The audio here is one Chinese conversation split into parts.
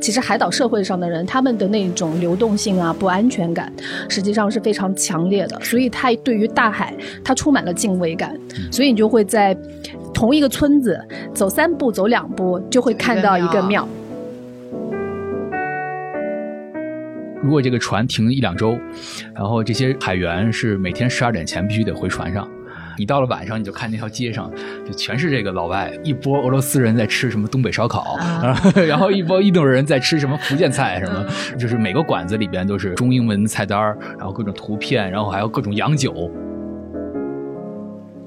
其实海岛社会上的人，他们的那种流动性啊、不安全感，实际上是非常强烈的。所以他对于大海，他充满了敬畏感。所以你就会在同一个村子走三步、走两步，就会看到一个庙。如果这个船停一两周，然后这些海员是每天十二点前必须得回船上。你到了晚上，你就看那条街上，就全是这个老外，一波俄罗斯人在吃什么东北烧烤，然后一波印度人在吃什么福建菜，什么就是每个馆子里边都是中英文菜单然后各种图片，然后还有各种洋酒。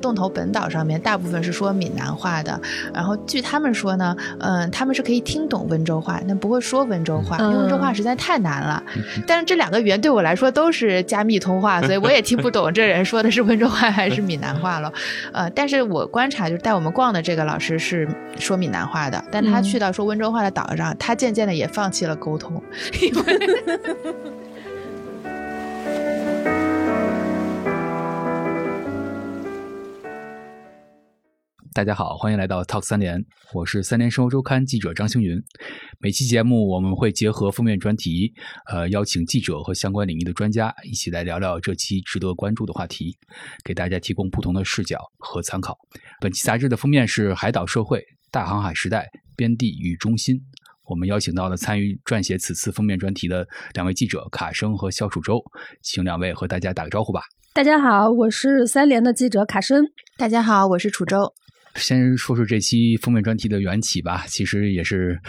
洞头本岛上面大部分是说闽南话的，然后据他们说呢，嗯，他们是可以听懂温州话，但不会说温州话，因为温州话实在太难了。但是这两个语言对我来说都是加密通话，所以我也听不懂这人说的是温州话还是闽南话了。呃，但是我观察就是带我们逛的这个老师是说闽南话的，但他去到说温州话的岛上，他渐渐的也放弃了沟通。大家好，欢迎来到 Talk 三联，我是三联生活周刊记者张星云。每期节目我们会结合封面专题，呃，邀请记者和相关领域的专家一起来聊聊这期值得关注的话题，给大家提供不同的视角和参考。本期杂志的封面是《海岛社会：大航海时代边地与中心》，我们邀请到了参与撰写此次封面专题的两位记者卡生和肖楚洲，请两位和大家打个招呼吧。大家好，我是三联的记者卡生。大家好，我是楚洲。先说说这期封面专题的缘起吧，其实也是。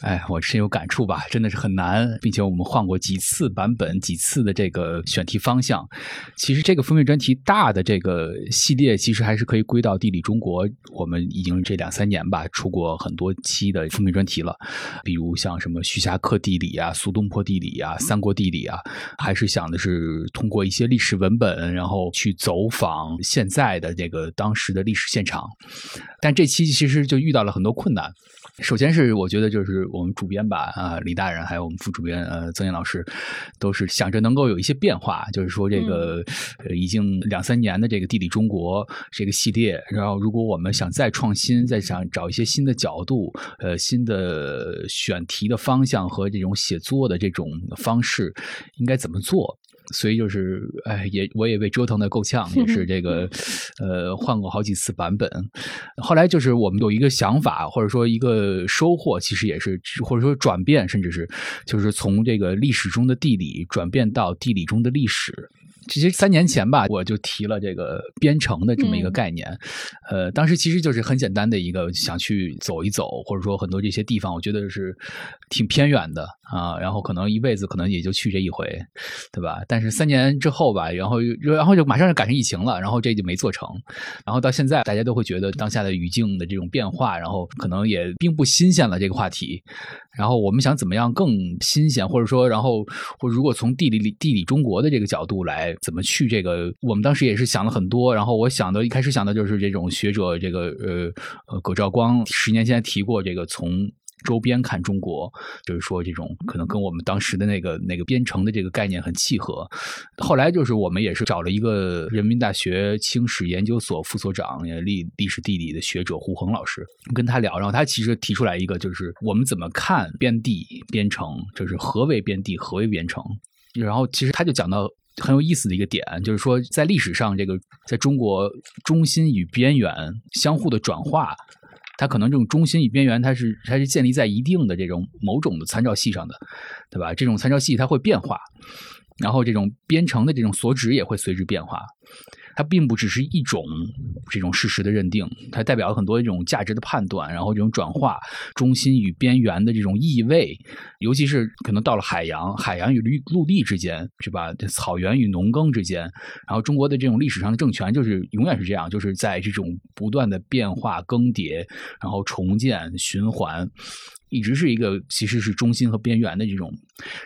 哎，我深有感触吧，真的是很难，并且我们换过几次版本，几次的这个选题方向。其实这个封面专题大的这个系列，其实还是可以归到地理中国。我们已经这两三年吧，出过很多期的封面专题了，比如像什么徐霞客地理啊、苏东坡地理啊、三国地理啊，还是想的是通过一些历史文本，然后去走访现在的这个当时的历史现场。但这期其实就遇到了很多困难。首先是我觉得就是我们主编吧，啊，李大人还有我们副主编呃曾岩老师，都是想着能够有一些变化，就是说这个已经两三年的这个地理中国这个系列，然后如果我们想再创新，再想找一些新的角度，呃，新的选题的方向和这种写作的这种方式，应该怎么做？所以就是，哎，也我也被折腾的够呛，也是这个，呃，换过好几次版本。后来就是我们有一个想法，或者说一个收获，其实也是，或者说转变，甚至是，就是从这个历史中的地理转变到地理中的历史。其实三年前吧，我就提了这个编程的这么一个概念，呃，当时其实就是很简单的一个想去走一走，或者说很多这些地方，我觉得是挺偏远的啊，然后可能一辈子可能也就去这一回，对吧？但是三年之后吧，然后然后就马上就赶上疫情了，然后这就没做成，然后到现在大家都会觉得当下的语境的这种变化，然后可能也并不新鲜了这个话题。然后我们想怎么样更新鲜，或者说，然后或如果从地理地理中国的这个角度来，怎么去这个？我们当时也是想了很多。然后我想的一开始想的就是这种学者，这个呃呃葛兆光十年前提过这个从。周边看中国，就是说这种可能跟我们当时的那个那个编程的这个概念很契合。后来就是我们也是找了一个人民大学清史研究所副所长，历历史地理的学者胡恒老师，跟他聊，然后他其实提出来一个，就是我们怎么看边地编程，就是何为边地，何为编程。然后其实他就讲到很有意思的一个点，就是说在历史上，这个在中国中心与边缘相互的转化。它可能这种中心与边缘，它是它是建立在一定的这种某种的参照系上的，对吧？这种参照系它会变化，然后这种编程的这种所指也会随之变化。它并不只是一种这种事实的认定，它代表了很多这种价值的判断，然后这种转化中心与边缘的这种意味，尤其是可能到了海洋，海洋与陆陆地之间，是吧？草原与农耕之间，然后中国的这种历史上的政权就是永远是这样，就是在这种不断的变化更迭，然后重建循环。一直是一个其实是中心和边缘的这种，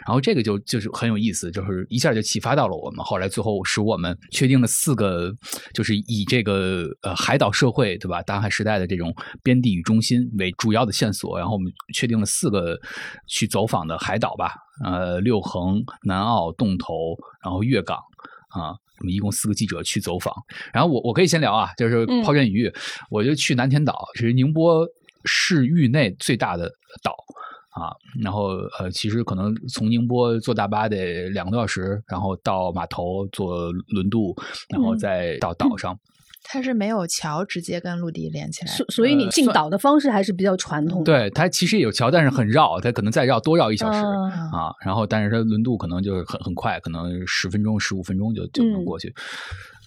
然后这个就就是很有意思，就是一下就启发到了我们。后来最后使我们确定了四个，就是以这个呃海岛社会对吧，大海时代的这种边地与中心为主要的线索，然后我们确定了四个去走访的海岛吧，呃六横、南澳、洞头，然后粤港。啊。我们一共四个记者去走访，然后我我可以先聊啊，就是抛砖引玉，我就去南天岛，是宁波市域内最大的岛啊。然后呃，其实可能从宁波坐大巴得两个多小时，然后到码头坐轮渡，然后再到岛上。它是没有桥直接跟陆地连起来，所所以你进岛的方式还是比较传统。对，它其实也有桥，但是很绕，它可能再绕多绕一小时啊。然后，但是它轮渡可能就是很很快，可能十分钟、十五分钟就就能过去。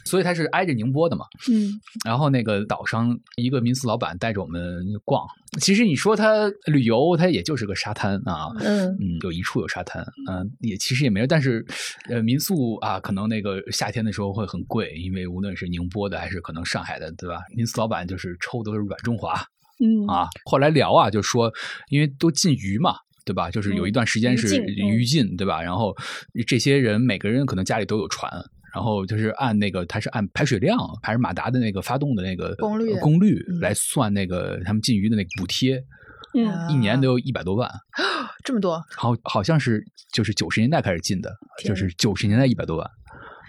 所以它是挨着宁波的嘛，嗯，然后那个岛上一个民宿老板带着我们逛，其实你说他旅游，他也就是个沙滩啊，嗯嗯，有一处有沙滩，嗯，也其实也没有，但是呃，民宿啊，可能那个夏天的时候会很贵，因为无论是宁波的还是可能上海的，对吧？民宿老板就是抽都是软中华，嗯啊，后来聊啊，就说因为都禁渔嘛。对吧？就是有一段时间是渔禁，对吧？然后这些人每个人可能家里都有船。然后就是按那个，它是按排水量还是马达的那个发动的那个功率功率来算那个他们禁渔的那个补贴，嗯，一年都有一百多万，这么多，好好像是就是九十年代开始进的，就是九十年代一百多万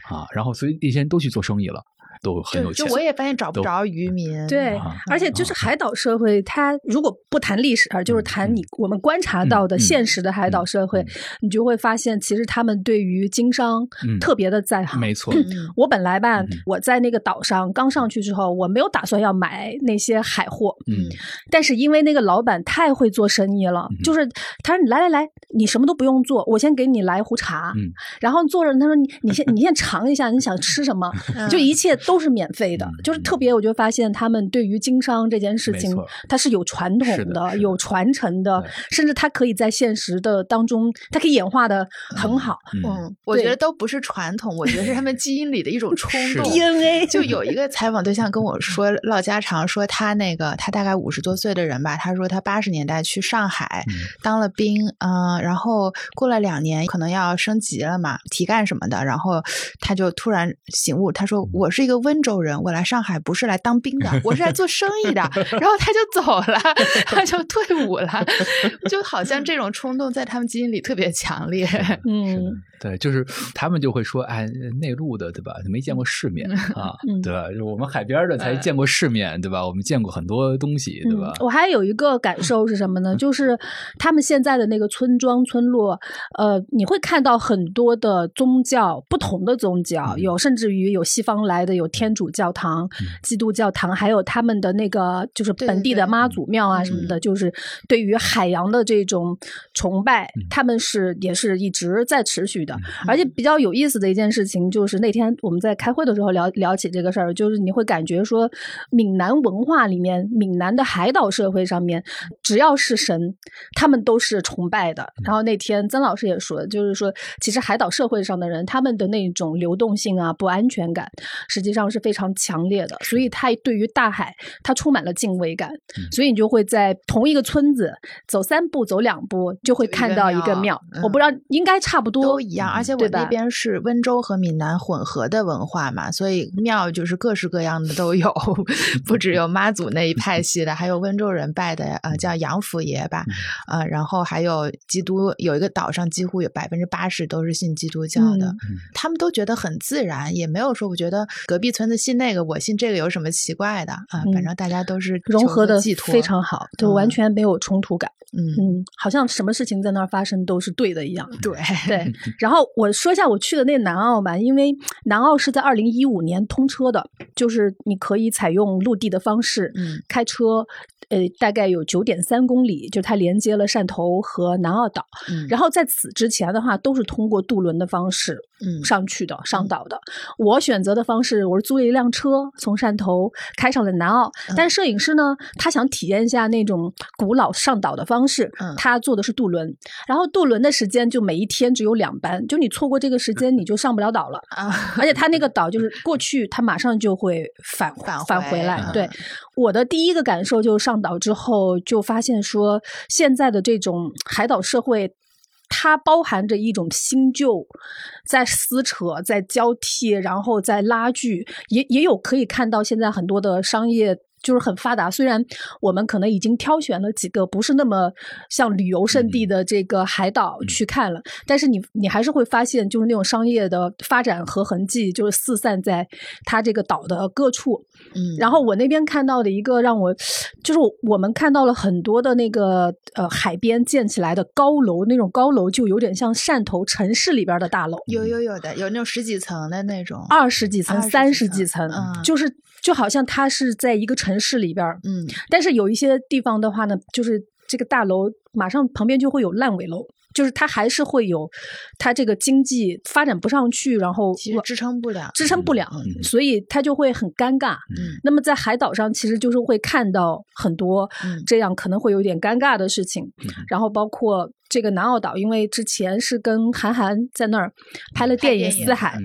啊，然后所以那些人都去做生意了。都很有钱，就我也发现找不着渔民。对，而且就是海岛社会，它如果不谈历史，而就是谈你我们观察到的现实的海岛社会，你就会发现，其实他们对于经商特别的在行。没错，我本来吧，我在那个岛上刚上去之后，我没有打算要买那些海货。嗯，但是因为那个老板太会做生意了，就是他说你来来来，你什么都不用做，我先给你来壶茶。嗯，然后坐着，他说你你先你先尝一下，你想吃什么，就一切。都是免费的，就是特别，我就发现他们对于经商这件事情，它是有传统的、有传承的，甚至它可以在现实的当中，它可以演化的很好。嗯，我觉得都不是传统，我觉得是他们基因里的一种 冲动。DNA 就有一个采访对象跟我说唠家常，说他那个他大概五十多岁的人吧，他说他八十年代去上海当了兵，嗯，然后过了两年，可能要升级了嘛，提干什么的，然后他就突然醒悟，他说我是一个。温州人，我来上海不是来当兵的，我是来做生意的。然后他就走了，他就退伍了，就好像这种冲动在他们基因里特别强烈。嗯，对，就是他们就会说，哎，内陆的对吧？没见过世面啊，对吧？就我们海边的才见过世面，对吧？我们见过很多东西，对吧？我还有一个感受是什么呢？就是他们现在的那个村庄村落，呃，你会看到很多的宗教，不同的宗教，有甚至于有西方来的有。天主教堂、基督教堂，还有他们的那个就是本地的妈祖庙啊什么的，就是对于海洋的这种崇拜，他们是也是一直在持续的。而且比较有意思的一件事情，就是那天我们在开会的时候聊聊起这个事儿，就是你会感觉说，闽南文化里面，闽南的海岛社会上面，只要是神，他们都是崇拜的。然后那天曾老师也说，就是说，其实海岛社会上的人，他们的那种流动性啊、不安全感，实际。上是非常强烈的，所以他对于大海，他充满了敬畏感。所以你就会在同一个村子走三步、走两步，就会看到一个庙。我不知道，应该差不多都一样。而且我那边是温州和闽南混合的文化嘛，所以庙就是各式各样的都有，不只有 妈祖那一派系的，还有温州人拜的呃叫杨府爷吧，呃，然后还有基督，有一个岛上几乎有百分之八十都是信基督教的，他们都觉得很自然，也没有说我觉得隔壁。村子信那个，我信这个有什么奇怪的啊？反正大家都是融合的寄托非常好，就完全没有冲突感。嗯嗯，好像什么事情在那儿发生都是对的一样。对对。然 后我说一下我去的那个南澳吧，因为南澳是在二零一五年通车的，就是你可以采用陆地的方式嗯开车。呃，大概有九点三公里，就它连接了汕头和南澳岛。嗯，然后在此之前的话，都是通过渡轮的方式，嗯，上去的，上岛的。我选择的方式，我是租了一辆车，从汕头开上了南澳。但摄影师呢，他想体验一下那种古老上岛的方式，他坐的是渡轮。然后渡轮的时间就每一天只有两班，就你错过这个时间，你就上不了岛了啊！而且他那个岛就是过去，他马上就会返返返回来。对，我的第一个感受就是。上岛之后，就发现说，现在的这种海岛社会，它包含着一种新旧在撕扯、在交替，然后在拉锯，也也有可以看到现在很多的商业。就是很发达。虽然我们可能已经挑选了几个不是那么像旅游胜地的这个海岛去看了，但是你你还是会发现，就是那种商业的发展和痕迹，就是四散在它这个岛的各处。嗯，然后我那边看到的一个让我，就是我们看到了很多的那个呃海边建起来的高楼，那种高楼就有点像汕头城市里边的大楼，有有有的，有那种十几层的那种，二十几层、20三十几层，嗯就是就好像它是在一个城市里边儿，嗯但是有一些地方的话呢，就是这个大楼马上旁边就会有烂尾楼。就是它还是会有，它这个经济发展不上去，然后其实支撑不了，支撑不了，嗯所以它就会很尴尬。嗯那么在海岛上，其实就是会看到很多嗯这样可能会有点尴尬的事情，然后包括这个南澳岛，因为之前是跟韩寒在那儿拍了电影《四海》，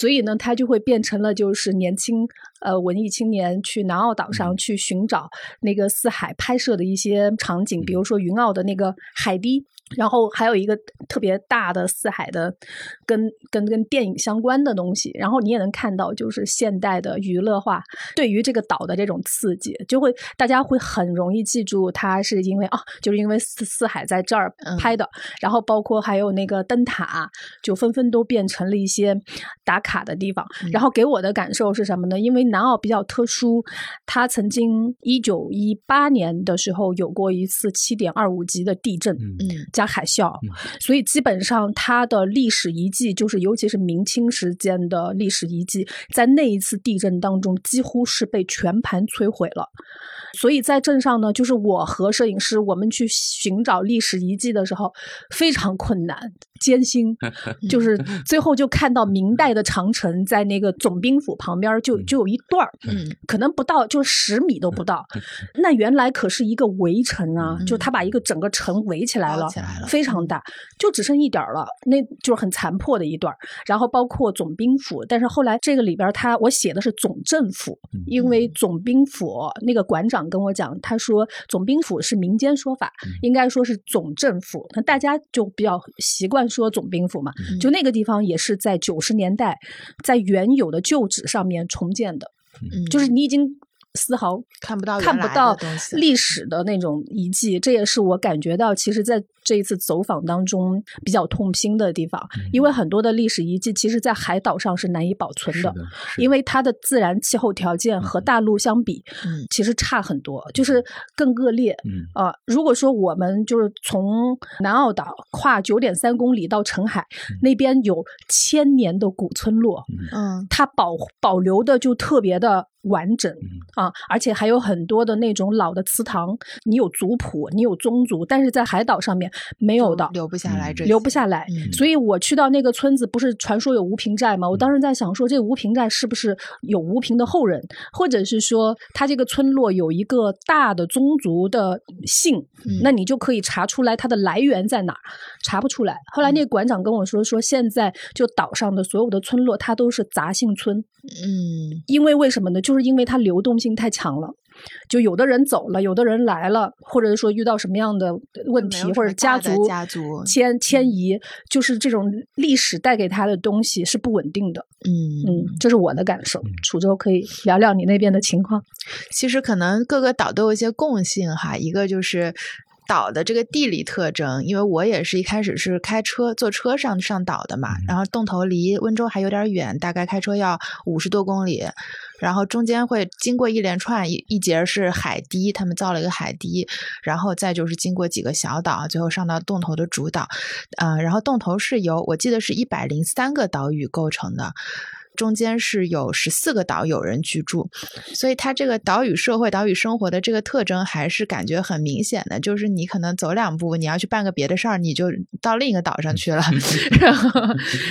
所以呢，它就会变成了就是年轻呃文艺青年去南澳岛上去寻找那个四海拍摄的一些场景，比如说云澳的那个海堤。然后还有一个特别大的四海的跟跟跟电影相关的东西，然后你也能看到就是现代的娱乐化对于这个岛的这种刺激，就会大家会很容易记住它是因为啊，就是因为四四海在这儿嗯拍的，然后包括还有那个灯塔，就纷纷都变成了一些打卡的地方。嗯然后给我的感受是什么呢？因为南澳比较特殊，它曾经一九一八年的时候有过一次七点二五级的地震。嗯嗯加海啸，所以基本上它的历史遗迹，就是尤其是明清时间的历史遗迹，在那一次地震当中几乎是被全盘摧毁了。所以在镇上呢，就是我和摄影师我们去寻找历史遗迹的时候，非常困难艰辛，就是最后就看到明代的长城在那个总兵府旁边就就有一段儿，嗯可能不到，就十米都不到。那原来可是一个围城啊，嗯就他把一个整个城围起来了，包起来了非常大，就只剩一点儿了，那就是很残破的一段儿。然后包括总兵府，但是后来这个里边他我写的是总政府，因为总兵府那个馆长跟我讲，他说总兵府是民间说法，应该说是总政府，那大家就比较习惯说总兵府嘛。就那个地方也是在九十年代，在原有的旧址上面重建的，嗯，就是你已经丝毫看不到看不到历史的那种遗迹，这也是我感觉到，其实在这一次走访当中比较痛心的地方，因为很多的历史遗迹，其实在海岛上是难以保存的，因为它的自然气候条件和大陆相比，嗯。其实差很多，就是更恶劣。嗯。啊、如果说我们就是从南澳岛跨九点三公里到澄海，那边有千年的古村落，嗯。它保保留的就特别的完整啊，而且还有很多的那种老的祠堂，你有族谱，你有宗族，但是在海岛上面没有的。留不下来这些，留不下来，嗯所以我去到那个村子，不是传说有吴平寨吗？我当时在想说，这吴平寨是不是有吴平的后人，或者是说他这个村落有一个大的宗族的姓，嗯那你就可以查出来它的来源在哪儿，查不出来。后来那个馆长跟我说，说现在就岛上的所有的村落，它都是杂姓村，嗯因为为什么呢？就是因为它流动性太强了。就有的人走了，有的人来了，或者说遇到什么样的问题，或者家族家族迁迁移，就是这种历史带给他的东西是不稳定的。嗯嗯，这是我的感受。楚州可以聊聊你那边的情况。其实可能各个岛都有一些共性哈，一个就是。岛的这个地理特征，因为我也是一开始是开车坐车上上岛的嘛，然后洞头离温州还有点远，大概开车要五十多公里，然后中间会经过一连串一一节是海堤，他们造了一个海堤，然后再就是经过几个小岛，最后上到洞头的主岛，呃，然后洞头是由我记得是一百零三个岛屿构成的。中间是有十四个岛有人居住，所以它这个岛屿社会、岛屿生活的这个特征还是感觉很明显的。就是你可能走两步，你要去办个别的事儿，你就到另一个岛上去了。然后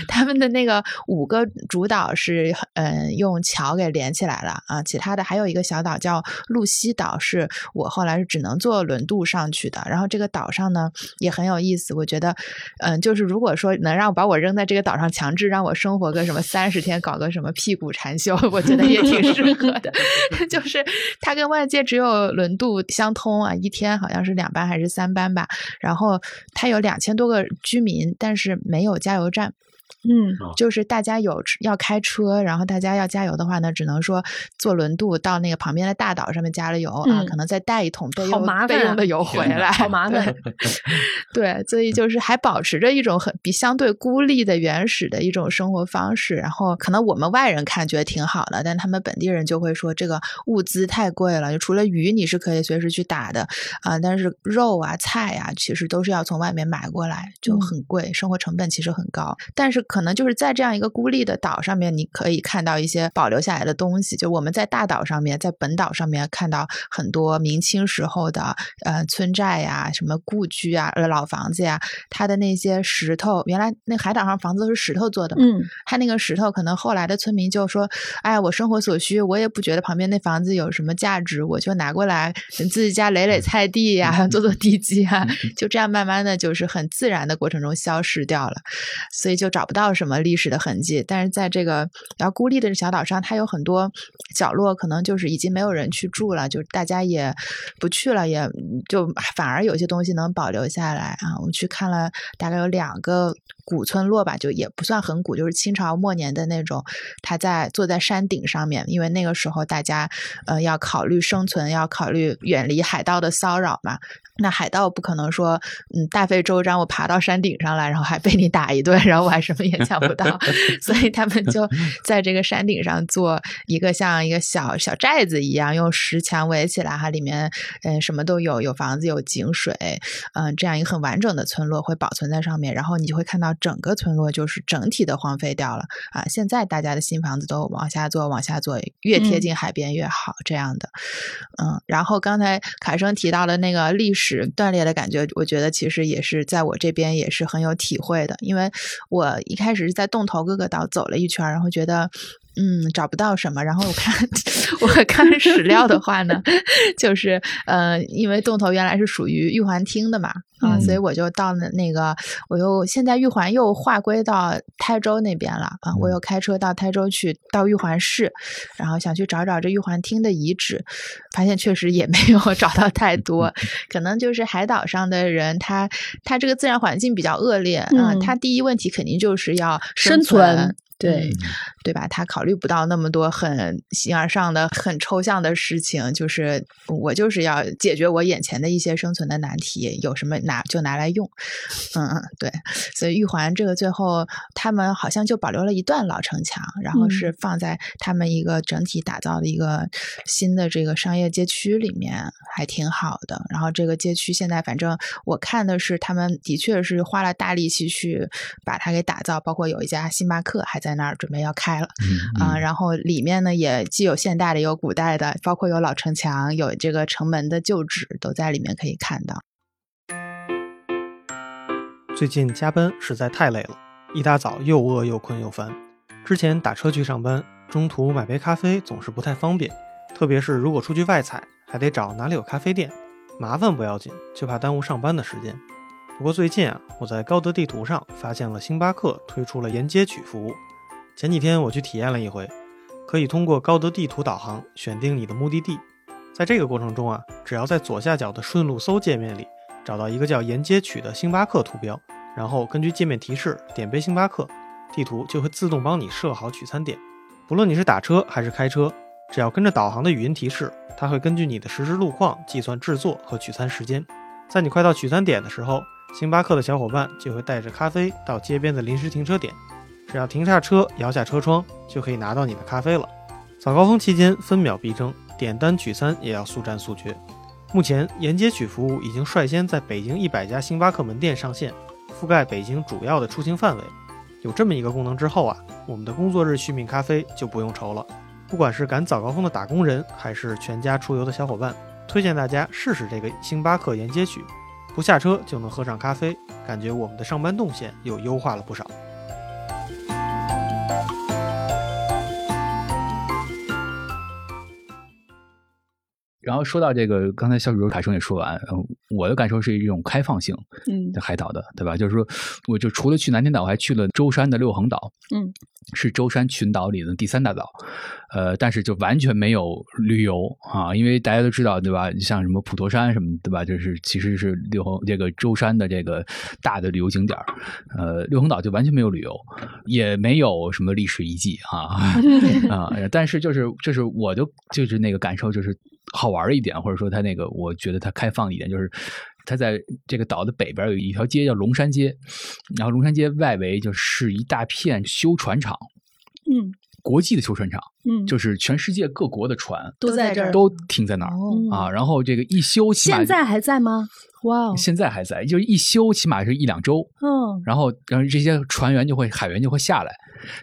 他们的那个五个主岛是嗯用桥给连起来了啊，其他的还有一个小岛叫露西岛，是我后来是只能坐轮渡上去的。然后这个岛上呢也很有意思，我觉得嗯，就是如果说能让把我扔在这个岛上，强制让我生活个什么三十天，搞个什么屁股禅修，我觉得也挺适合的。就是它跟外界只有轮渡相通啊，一天好像是两班还是三班吧。然后它有两千多个居民，但是没有加油站。嗯，就是大家有要开车，然后大家要加油的话呢，只能说坐轮渡到那个旁边的大岛上面加了油啊，可能再带一桶备用备用的油回来，好麻 烦。对，所以就是还保持着一种很比相对孤立的原始的一种生活方式。然后可能我们外人看觉得挺好的，但他们本地人就会说这个物资太贵了。就除了鱼你是可以随时去打的啊，但是肉啊菜啊其实都是要从外面买过来，就很贵，生活成本其实很高。但是可能就是在这样一个孤立的岛上面，你可以看到一些保留下来的东西。就我们在大岛上面，在本岛上面看到很多明清时候的呃村寨呀、什么故居啊、老房子呀，它的那些石头，原来那海岛上房子都是石头做的嘛。嗯，它那个石头可能后来的村民就说：“哎，我生活所需，我也不觉得旁边那房子有什么价值，我就拿过来自己家垒垒菜地呀，做做地基啊。”就这样慢慢的就是很自然的过程中消失掉了，所以就找不到什么历史的痕迹。但是在这个比较孤立的小岛上，它有很多角落，可能就是已经没有人去住了，就大家也不去了，也就反而有些东西能保留下来啊。我去看了大概有两个古村落吧，就也不算很古，就是清朝末年的那种。他在坐在山顶上面，因为那个时候大家呃要考虑生存，要考虑远离海盗的骚扰嘛。那海盗不可能说，嗯，大费周章我爬到山顶上来，然后还被你打一顿，然后我还什么也抢不到，所以他们就在这个山顶上做一个像一个小小寨子一样，用石墙围起来哈，里面嗯什么都有，有房子，有井水，嗯，这样一个很完整的村落会保存在上面，然后你就会看到整个村落就是整体的荒废掉了啊。现在大家的新房子都往下做，往下做，越贴近海边越好，这样的，嗯，然后刚才凯生提到的那个历史。断裂的感觉，我觉得其实也是在我这边也是很有体会的，因为我一开始是在洞头各个岛走了一圈，然后觉得。嗯，找不到什么。然后我看我看史料的话呢，就是呃，因为洞头原来是属于玉环厅的嘛，啊，所以我就到了那个，我又现在玉环又划归到台州那边了啊，我又开车到台州去，到玉环市，然后想去找找这玉环厅的遗址，发现确实也没有找到太多，可能就是海岛上的人，他他这个自然环境比较恶劣啊，他第一问题肯定就是要生存。对，对吧？他考虑不到那么多很形而上的、很抽象的事情，就是我就是要解决我眼前的一些生存的难题，有什么拿就拿来用。嗯嗯，对。所以玉环这个最后，他们好像就保留了一段老城墙，然后是放在他们一个整体打造的一个新的这个商业街区里面，还挺好的。然后这个街区现在，反正我看的是，他们的确是花了大力气去把它给打造，包括有一家星巴克还。在那儿准备要开了，啊，然后里面呢也既有现代的，有古代的，包括有老城墙，有这个城门的旧址，都在里面可以看到。最近加班实在太累了，一大早又饿又困又烦。之前打车去上班，中途买杯咖啡总是不太方便，特别是如果出去外采，还得找哪里有咖啡店，麻烦不要紧，就怕耽误上班的时间。不过最近啊，我在高德地图上发现了星巴克推出了沿街取服务。前几天我去体验了一回，可以通过高德地图导航选定你的目的地。在这个过程中啊，只要在左下角的顺路搜界面里找到一个叫“沿街取”的星巴克图标，然后根据界面提示点杯星巴克，地图就会自动帮你设好取餐点。不论你是打车还是开车，只要跟着导航的语音提示，它会根据你的实时路况计算制作和取餐时间。在你快到取餐点的时候，星巴克的小伙伴就会带着咖啡到街边的临时停车点。只要停下车，摇下车窗，就可以拿到你的咖啡了。早高峰期间分秒必争，点单取餐也要速战速决。目前沿街取服务已经率先在北京一百家星巴克门店上线，覆盖北京主要的出行范围。有这么一个功能之后啊，我们的工作日续命咖啡就不用愁了。不管是赶早高峰的打工人，还是全家出游的小伙伴，推荐大家试试这个星巴克沿街取，不下车就能喝上咖啡，感觉我们的上班动线又优化了不少。然后说到这个，刚才小宇宙卡生也说完，我的感受是一种开放性，嗯，海岛的，对吧？就是说，我就除了去南天岛，我还去了舟山的六横岛，嗯，是舟山群岛里的第三大岛，呃，但是就完全没有旅游啊，因为大家都知道，对吧？像什么普陀山什么，对吧？就是其实是六横这个舟山的这个大的旅游景点呃，六横岛就完全没有旅游，也没有什么历史遗迹啊 啊，但是就是就是我就就是那个感受就是。好玩一点，或者说它那个，我觉得它开放一点，就是它在这个岛的北边有一条街叫龙山街，然后龙山街外围就是一大片修船厂，嗯，国际的修船厂，嗯，就是全世界各国的船都在这儿，都停在那儿啊。然后这个一修，现在还在吗？哇，现在还在，就是一修起码是一两周，嗯，然后然后这些船员就会海员就会下来，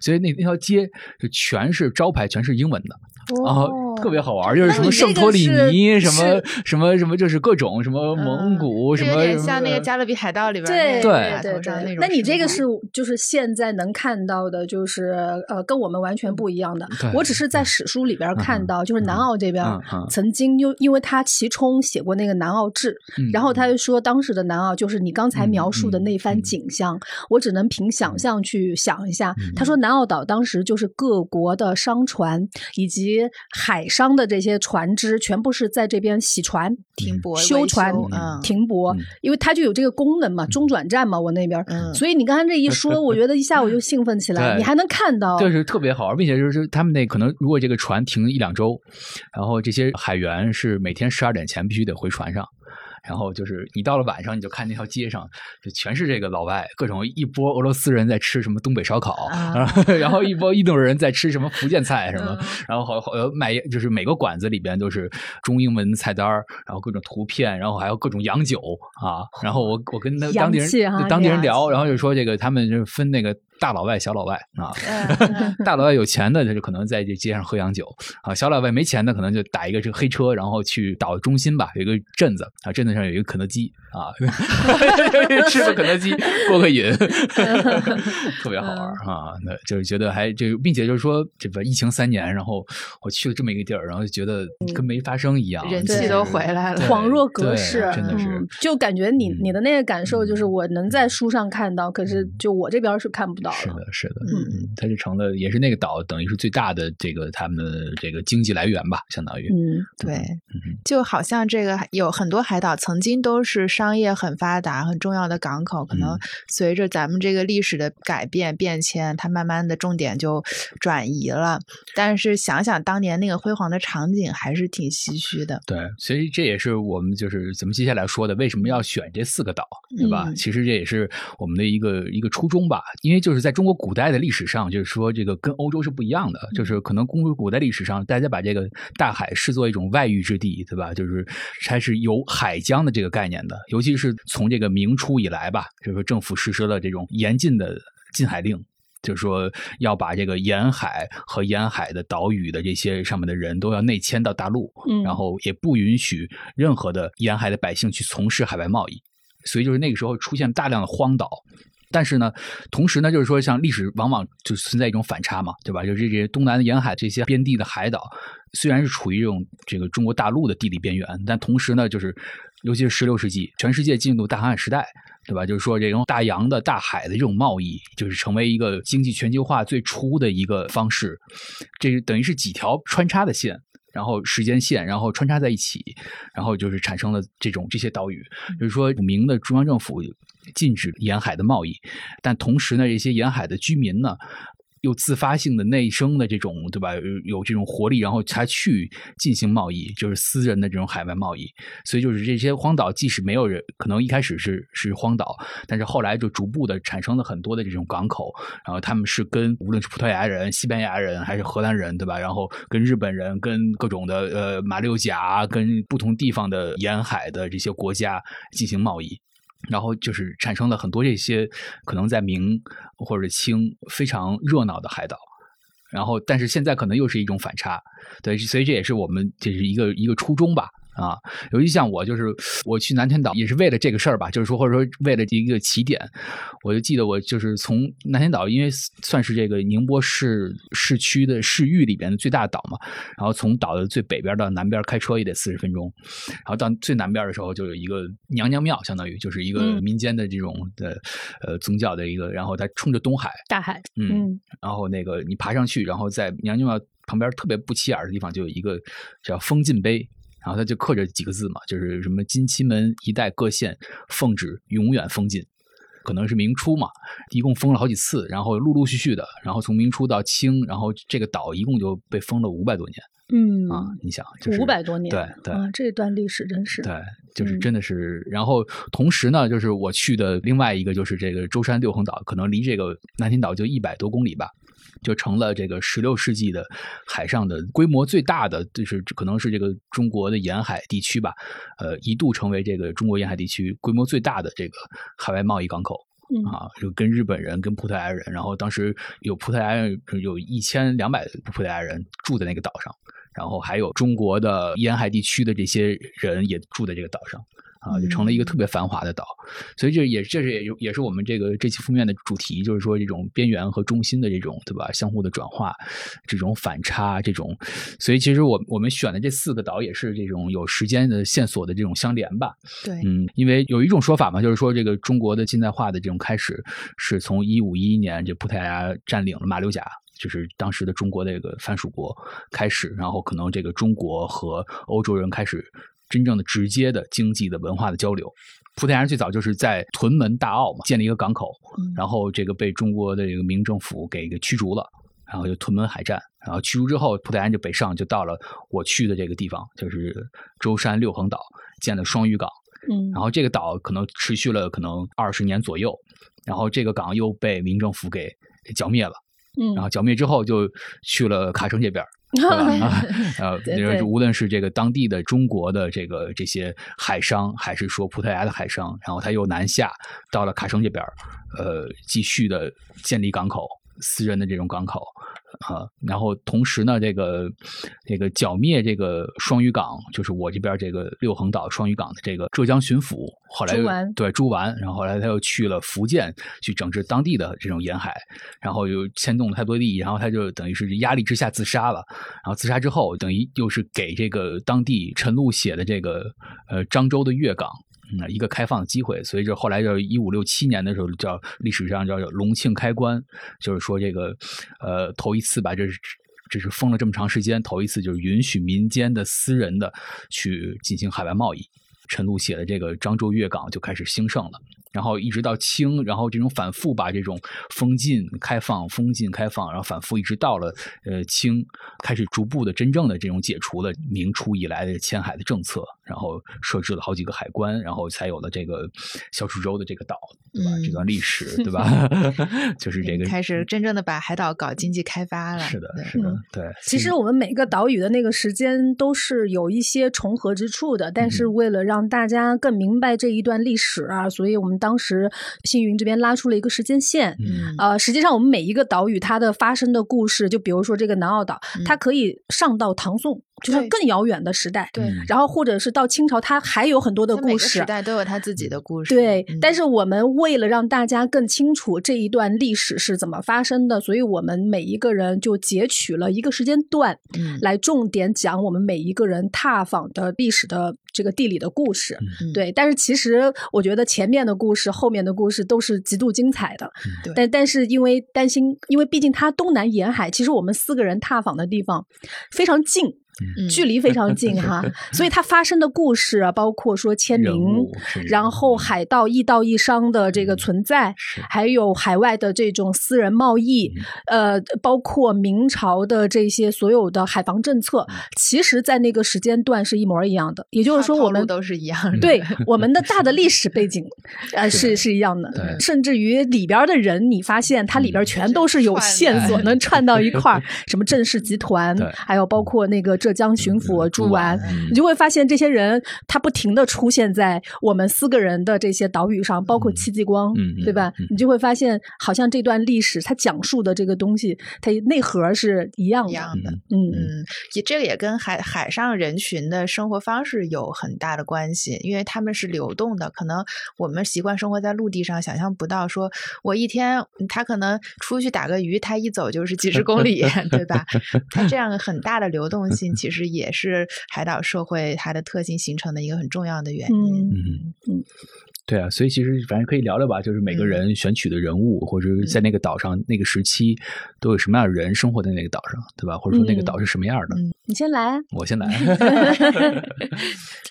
所以那那条街就全是招牌，全是英文的。哦，特别好玩，就是什么圣托里尼，什么什么什么，就是各种什么蒙古，什么有点像那个《加勒比海盗》里边对对对对。那你这个是就是现在能看到的，就是呃，跟我们完全不一样的。我只是在史书里边看到，就是南澳这边曾经因因为他齐冲写过那个《南澳志》，然后他就说当时的南澳就是你刚才描述的那番景象，我只能凭想象去想一下。他说南澳岛当时就是各国的商船以及海商的这些船只全部是在这边洗船、停泊、修船、停泊，因为它就有这个功能嘛，中转站嘛，我那边。所以你刚才这一说，我觉得一下我就兴奋起来。你还能看到，就是特别好玩，并且就是他们那可能如果这个船停一两周，然后这些海员是每天十二点前必须得回船上。然后就是你到了晚上，你就看那条街上就全是这个老外，各种一波俄罗斯人在吃什么东北烧烤，然后一波印度人在吃什么福建菜什么，然后好好卖就是每个馆子里边都是中英文菜单然后各种图片，然后还有各种洋酒啊。然后我我跟那当地人当地人聊，然后就说这个他们就分那个。大老外、小老外啊，大老外有钱的他就可能在这街上喝洋酒。啊，小老外没钱的可能就打一个这个黑车，然后去岛中心吧，有一个镇子啊，镇子上有一个肯德基啊，吃个肯德基过个瘾，特别好玩啊。那就是觉得还就，并且就是说，这个疫情三年，然后我去了这么一个地儿，然后就觉得跟没发生一样，人气都回来了，恍若隔世，真的是，就感觉你你的那个感受就是我能在书上看到，可是就我这边是看不到。是的，是的，嗯，它就成了，也是那个岛，等于是最大的这个他们的这个经济来源吧，相当于，嗯，对，就好像这个有很多海岛曾经都是商业很发达、很重要的港口，可能随着咱们这个历史的改变变迁，它慢慢的重点就转移了。但是想想当年那个辉煌的场景，还是挺唏嘘的。对，所以这也是我们就是咱们接下来说的，为什么要选这四个岛，对吧？其实这也是我们的一个一个初衷吧，因为就是。在中国古代的历史上，就是说这个跟欧洲是不一样的，就是可能中国古代历史上，大家把这个大海视作一种外域之地，对吧？就是才是有海疆的这个概念的，尤其是从这个明初以来吧，就是说政府实施了这种严禁的禁海令，就是说要把这个沿海和沿海的岛屿的这些上面的人都要内迁到大陆，嗯，然后也不允许任何的沿海的百姓去从事海外贸易，所以就是那个时候出现大量的荒岛。但是呢，同时呢，就是说，像历史往往就存在一种反差嘛，对吧？就是这些东南沿海这些边地的海岛，虽然是处于这种这个中国大陆的地理边缘，但同时呢，就是尤其是十六世纪，全世界进入大航海时代，对吧？就是说，这种大洋的大海的这种贸易，就是成为一个经济全球化最初的一个方式。这等于是几条穿插的线。然后时间线，然后穿插在一起，然后就是产生了这种这些岛屿。就是说，明的中央政府禁止沿海的贸易，但同时呢，这些沿海的居民呢。又自发性的内生的这种，对吧？有这种活力，然后才去进行贸易，就是私人的这种海外贸易。所以，就是这些荒岛，即使没有人，可能一开始是是荒岛，但是后来就逐步的产生了很多的这种港口。然后他们是跟无论是葡萄牙人、西班牙人还是荷兰人，对吧？然后跟日本人、跟各种的呃马六甲、跟不同地方的沿海的这些国家进行贸易。然后就是产生了很多这些可能在明或者清非常热闹的海岛，然后但是现在可能又是一种反差，对，所以这也是我们这是一个一个初衷吧，啊。尤其像我，就是我去南天岛也是为了这个事儿吧，就是说或者说为了这一个起点，我就记得我就是从南天岛，因为算是这个宁波市市区的市域里边的最大岛嘛，然后从岛的最北边到南边开车也得四十分钟，然后到最南边的时候就有一个娘娘庙，相当于就是一个民间的这种的呃宗教的一个，然后它冲着东海大海，嗯，然后那个你爬上去，然后在娘娘庙旁边特别不起眼的地方就有一个叫封禁碑。然后他就刻着几个字嘛，就是什么“金漆门一带各县奉旨永远封禁”，可能是明初嘛，一共封了好几次，然后陆陆续续的，然后从明初到清，然后这个岛一共就被封了五百多年。嗯啊，你想，就是五百多年，对对，这段历史真是对，就是真的是。然后同时呢，就是我去的另外一个就是这个舟山六横岛，可能离这个南天岛就一百多公里吧。就成了这个十六世纪的海上的规模最大的，就是可能是这个中国的沿海地区吧，呃，一度成为这个中国沿海地区规模最大的这个海外贸易港口啊，就跟日本人、跟葡萄牙人，然后当时有葡萄牙人有一千两百葡萄牙人住在那个岛上，然后还有中国的沿海地区的这些人也住在这个岛上。啊，就成了一个特别繁华的岛，所以这也这是也也是我们这个这期封面的主题，就是说这种边缘和中心的这种对吧，相互的转化，这种反差，这种，所以其实我我们选的这四个岛也是这种有时间的线索的这种相连吧。对，嗯，因为有一种说法嘛，就是说这个中国的近代化的这种开始是从一五一一年这葡萄牙占领了马六甲，就是当时的中国这个藩属国开始，然后可能这个中国和欧洲人开始。真正的直接的经济的文化的交流，葡萄牙人最早就是在屯门大澳嘛建立一个港口，然后这个被中国的这个明政府给给驱逐了，然后就屯门海战，然后驱逐之后，葡萄牙人就北上，就到了我去的这个地方，就是舟山六横岛建的双屿港，嗯，然后这个岛可能持续了可能二十年左右，然后这个港又被民政府给剿灭了，嗯，然后剿灭之后就去了卡城这边。对吧？呃，无论是这个当地的中国的这个这些海商，还是说葡萄牙的海商，然后他又南下到了卡城这边，呃，继续的建立港口，私人的这种港口。啊，然后同时呢，这个这个剿灭这个双屿港，就是我这边这个六横岛双屿港的这个浙江巡抚，后来对朱完，然后后来他又去了福建去整治当地的这种沿海，然后又牵动了太多利益，然后他就等于是压力之下自杀了，然后自杀之后，等于又是给这个当地陈露写的这个呃漳州的粤港。嗯，一个开放的机会，所以就后来就一五六七年的时候，叫历史上叫隆庆开关，就是说这个，呃，头一次吧，这是这是封了这么长时间，头一次就是允许民间的私人的去进行海外贸易。陈露写的这个漳州粤港就开始兴盛了。然后一直到清，然后这种反复把这种封禁、开放、封禁、开放，然后反复一直到了呃清，开始逐步的真正的这种解除了明初以来的迁海的政策，然后设置了好几个海关，然后才有了这个小楚州的这个岛，对吧？这段历史，对吧？就是这个开始真正的把海岛搞经济开发了。是的，是的，对。其实我们每个岛屿的那个时间都是有一些重合之处的，但是为了让大家更明白这一段历史啊，所以我们。当时星云这边拉出了一个时间线，呃，实际上我们每一个岛屿它的发生的故事，就比如说这个南澳岛，它可以上到唐宋。就是更遥远的时代，对，然后或者是到清朝，它还有很多的故事，时代都有它自己的故事，对。但是我们为了让大家更清楚这一段历史是怎么发生的，所以我们每一个人就截取了一个时间段，来重点讲我们每一个人踏访的历史的这个地理的故事，对。但是其实我觉得前面的故事、后面的故事都是极度精彩的，但但是因为担心，因为毕竟它东南沿海，其实我们四个人踏访的地方非常近。距离非常近哈，所以它发生的故事啊，包括说签名，然后海盗一道一商的这个存在，还有海外的这种私人贸易，呃，包括明朝的这些所有的海防政策，其实，在那个时间段是一模一样的。也就是说，我们都是一样的。对，我们的大的历史背景，呃，是是一样的。甚至于里边的人，你发现它里边全都是有线索能串到一块儿，什么郑氏集团，还有包括那个。浙江巡抚朱完，嗯你就会发现这些人他不停的出现在我们四个人的这些岛屿上，包括戚继光，对吧？嗯你就会发现，好像这段历史它讲述的这个东西，它内核是一样的。一样的。嗯嗯，也这个也跟海海上人群的生活方式有很大的关系，因为他们是流动的。可能我们习惯生活在陆地上，想象不到说，我一天他可能出去打个鱼，他一走就是几十公里，对吧？他这样很大的流动性，其实也是海岛社会它的特性形成的一个很重要的原因。嗯。嗯对啊，所以其实反正可以聊聊吧，就是每个嗯人选取的人物，或者是在那个岛上那个时期都有什么样的人生活在那个岛上，对吧？或者说那个嗯岛是什么样的？嗯你先来，我先来，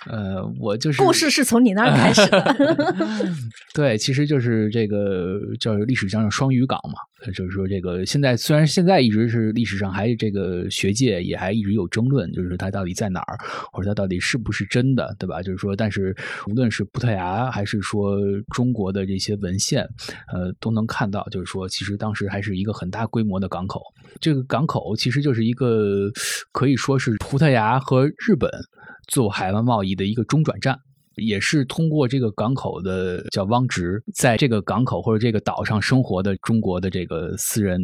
呃，我就是故事是从你那儿开始的。对，其实就是这个叫历史上的双屿港嘛，呃就是说这个现在虽然现在一直是历史上还这个学界也还一直有争论，就是它到底在哪儿，或者它到底是不是真的，对吧？就是说，但是无论是葡萄牙还是说中国的这些文献，呃，都能看到，就是说其实当时还是一个很大规模的港口。这个港口其实就是一个可以说是葡萄牙和日本做海外贸易的一个中转站。也是通过这个港口的叫汪直，在这个港口或者这个岛上生活的中国的这个私人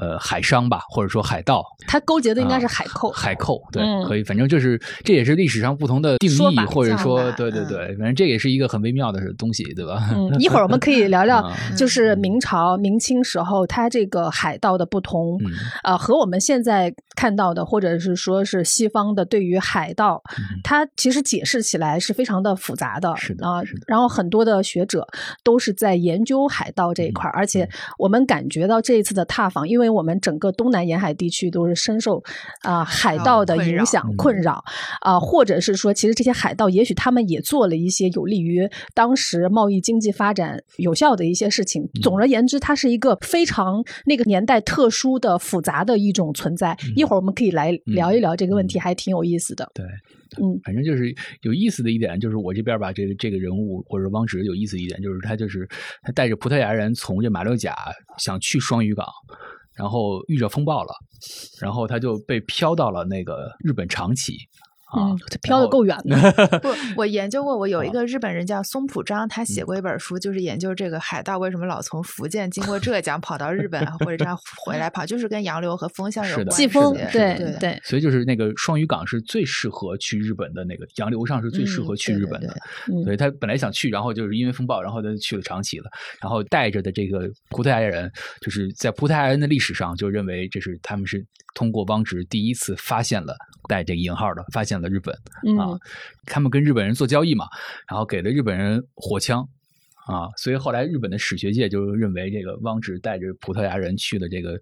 呃海商吧，或者说海盗，他勾结的应该是啊海寇。海寇，对，嗯可以，反正就是这也是历史上不同的定义，或者说对对对，反正这也是一个很微妙的东西，对吧？嗯，一会儿我们可以聊聊啊，就是明朝、明清时候他这个海盗的不同，嗯呃，和我们现在看到的，或者是说是西方的对于海盗，它其实解释起来是非常的复杂的，嗯是的啊是的。然后很多的学者都是在研究海盗这一块儿，而嗯且我们感觉到这一次的踏访，因为我们整个东南沿海地区都是深受啊、海盗的影响嗯困扰啊、或者是说，其实这些海盗也许他们也做了一些有利于当时贸易经济发展有效的一些事情。嗯总而言之，它是一个非常那个年代特殊的复杂的一种存在。一会儿我们可以来聊一聊这个问题，还挺有意思的。对，嗯。反正就是有意思的一点，就是我这边吧，这个这个人物或者汪直有意思一点，就是他就是他带着葡萄牙人从这马六甲想去双屿港，然后遇着风暴了，然后他就被飘到了那个日本长崎啊嗯，，这飘的够远的。不，我研究过，我有一啊个日本人叫松浦章，他嗯。写过一本书，就是研究这个海盗为什么老从福建经过浙江跑到日本，或者这样回来跑，就是跟洋流和风向有关风，对对对，所以就是那个双屿港是最适合去日本的那个洋流上是最适合去日本的，嗯。所以他本来想去，然后就是因为风暴，然后他就去了长崎了，然后带着的这个葡萄牙人，就是在葡萄牙人的历史上就认为这是他们是通过汪直第一次发现了带这个引号的发现了日本嗯啊，他们跟日本人做交易嘛，然后给了日本人火枪。啊，所以后来日本的史学界就认为这个汪直带着葡萄牙人去了这个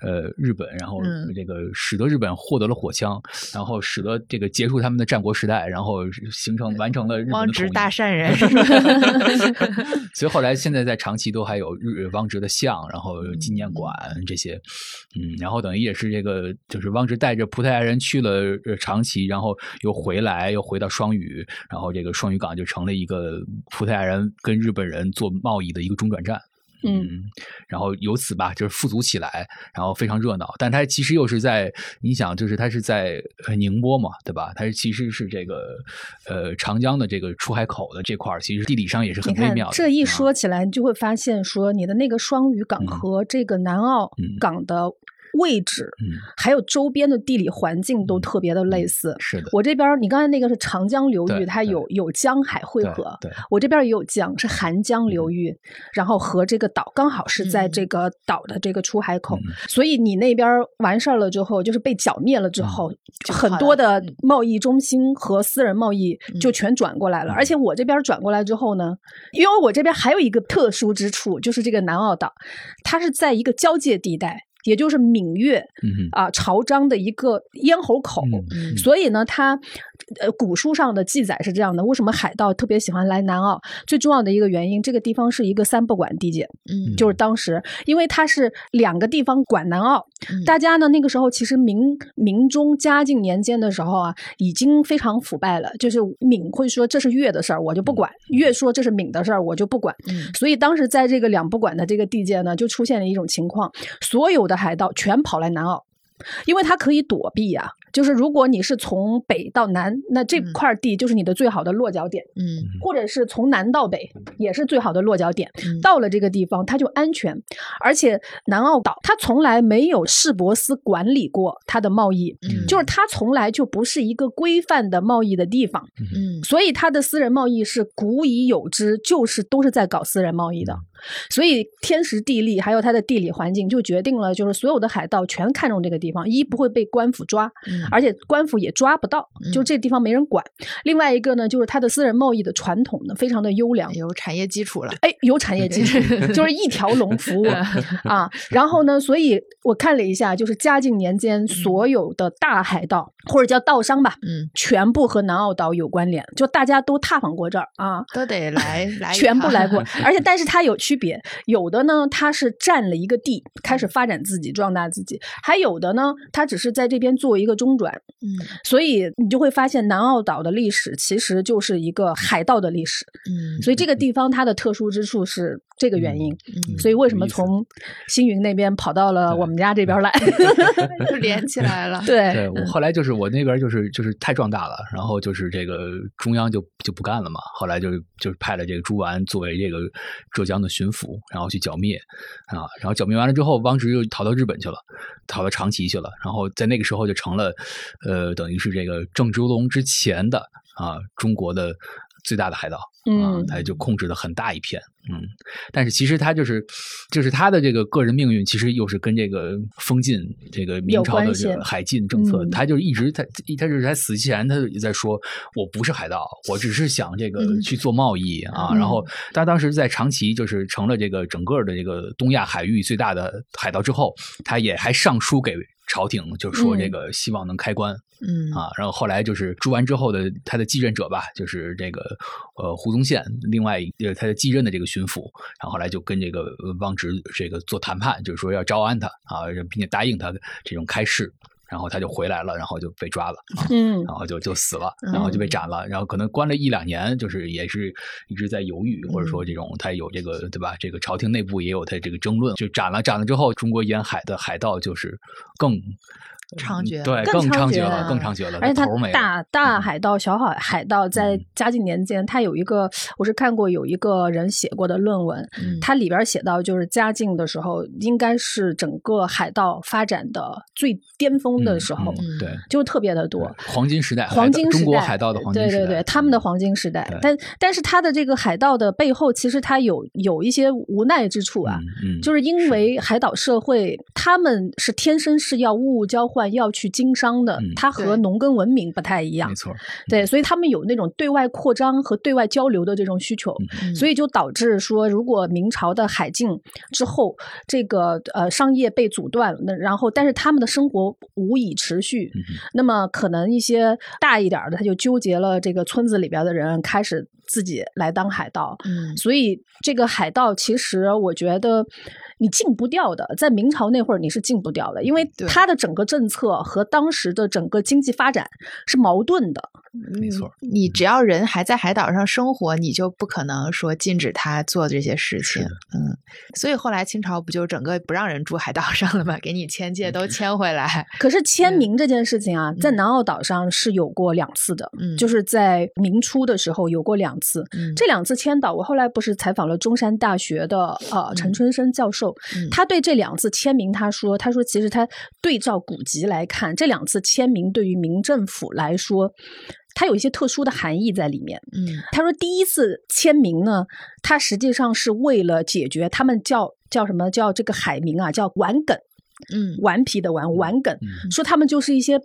呃日本，然后嗯。这个使得日本获得了火枪，然后使得这个结束他们的战国时代，然后形成完成了汪直大善人 所以后来现在在长崎都还有日汪直的像，然后纪念馆这些，嗯，然后等于也是这个，就是汪直带着葡萄牙人去了呃长崎，然后又回来，又回到双屿，然后这个双屿港就成了一个葡萄牙人跟日本人做贸易的一个中转站。嗯嗯，然后由此吧，就是富足起来，然后非常热闹。但它其实又是在，你想，就是它是在呃宁波嘛，对吧？它是其实是这个呃长江的这个出海口的这块儿，其实地理上也是很微妙的。这一啊说起来，你就会发现说，你的那个双屿港嗯和这个南澳嗯港的位置，嗯还有周边的地理环境都特别的类似。是的，我这边儿你刚才那个是长江流域，它有有江海汇合。对我这边也有江，是韩江流域，然后和这个岛刚好是在嗯这个岛的这个出海口，嗯所以你那边儿完事儿了之后，就是被剿灭了之嗯后，就很多的贸易中心和私人贸易就嗯全转过来了。嗯而且我这边转过来之后呢，因为我这边还有一个特殊之处，就是这个南澳岛，它是在一个交界地带。也就是闽粤嗯啊潮章的一个咽喉口，嗯。嗯。所以呢，它呃古书上的记载是这样的：为什么海盗特别喜欢来南澳？最重要的一个原因，这个地方是一个三不管地界，嗯。就是当时因为它是两个地方管南澳，嗯。大家呢那个时候其实明明中嘉靖年间的时候啊，已经非常腐败了，就是闽会说这是粤的事儿，我就不管；粤说这是闽的事儿，我就不管。嗯。所以当时在这个两不管的这个地界呢，就出现了一种情况，所有的海盗全跑来南澳。因为它可以躲避呀、就是如果你是从北到南，那这嗯块地就是你的最好的落脚点，嗯或者是从南到北也是最好的落脚点。嗯到了这个地方，它就安全，而且南澳岛它从来没有世博司管理过它的贸易，嗯就是它从来就不是一个规范的贸易的地方，嗯所以它的私人贸易是古已有之，就是都是在搞私人贸易的。所以天时地利还有它的地理环境，就决定了就是所有的海盗全看中这个地方，一不会被官府抓，嗯而且官府也抓不到，就这地方没人管。另外一个呢，就是它的私人贸易的传统呢非常的优良，有产业基础了。哎，有产业基础，就是一条龙服务 啊。然后呢，所以我看了一下，就是嘉靖年间所有的大海盗或者叫盗商吧，嗯，全部和南澳岛有关联，就大家都踏访过这儿啊。都得来来 全部来过，而且但是他有区别，有的呢它是占了一个地，开始发展自己、壮大自己；还有的呢，它只是在这边做一个中转。嗯所以你就会发现，南澳岛的历史其实就是一个海盗的历史。嗯所以这个地方它的特殊之处是这个原因。嗯所以为什么从星云那边跑到了我们家这边来？就连起来了。对对我后来就是我那边就是就是太壮大了，然后就是这个中央就就不干了嘛，后来就就是派了这个朱完作为这个浙江的巡抚，然后去剿灭啊，然后剿灭完了之后，汪直又逃到日本去了，逃到长崎去了，然后在那个时候就成了呃等于是这个郑芝龙之前的啊中国的最大的海盗。啊嗯，他就控制了很大一片，嗯，但是其实他就是，就是他的这个个人命运，其实又是跟这个封禁这个明朝的这个海禁政策，嗯他就一直他他就是他死前他就在说，我不是海盗，我只是想这个嗯去做贸易啊，嗯然后他当时在长崎就是成了这个整个的这个东亚海域最大的海盗之后，他也还上书给朝廷，就说嗯。这个希望能开棺，嗯。啊，然后后来就是诛完之后的他的继任者吧，就是这个呃胡宗宪，另外一呃他的继任的这个巡抚，然后后来就跟这个呃汪直这个做谈判，就是说要招安他啊，并且答应他这种开市，然后他就回来了，然后就被抓了啊。嗯然后就就死了，然后就被斩了，然后可能关了一两年，就是也是一直在犹豫，或者说这种他有这个对吧？这个朝廷内部也有他这个争论，就斩了，斩了之后，中国沿海的海盗就是更猖獗对，更更猖獗了，更猖獗了，而且它头儿没了。大大海盗、小海海盗在嗯嘉靖年间，他有一个，我是看过有一个人写过的论文，嗯它里边写到，就是嘉靖的时候，应该是整个海盗发展的最巅峰的时候，对，就特别的多。黄金时代，黄金时代，中国海盗的黄金时代，对对对，他们的黄金时代。但但是他的这个海盗的背后，其实他有有一些无奈之处啊，就是因为海岛社会，他们是天生是要物物交换、要去经商的嗯，它和农耕文明不太一样没。错，对，所以他们有那种对外扩张和对外交流的这种需求，嗯。所以就导致说，如果明朝的海禁之后，这个呃商业被阻断了，那然后但是他们的生活无以持续，那么可能一些大一点的，他就纠结了这个村子里边的人，开始自己来当海盗。嗯。所以这个海盗，其实我觉得你禁不掉的，在明朝那会儿你是禁不掉的，因为对它的整个政策和当时的整个经济发展是矛盾的。没错，你只要人还在海岛上生活，你就不可能说禁止他做这些事情。嗯，所以后来清朝不就整个不让人住海岛上了吗？给你迁界都迁回来。可是签嗯名这件事情啊，在嗯南澳岛上是有过两次的，嗯就是在明初的时候有过两次。嗯这两次迁岛，我后来不是采访了中山大学的呃陈春生教授，嗯。他对这两次签名，他说，他说其实他对照古籍来看，这两次签名对于明政府来说，它有一些特殊的含义在里面。嗯。他说，第一次签名呢，他实际上是为了解决他们叫叫什么叫这个海民啊，叫顽梗，嗯。顽皮的顽顽梗，嗯。说他们就是一些。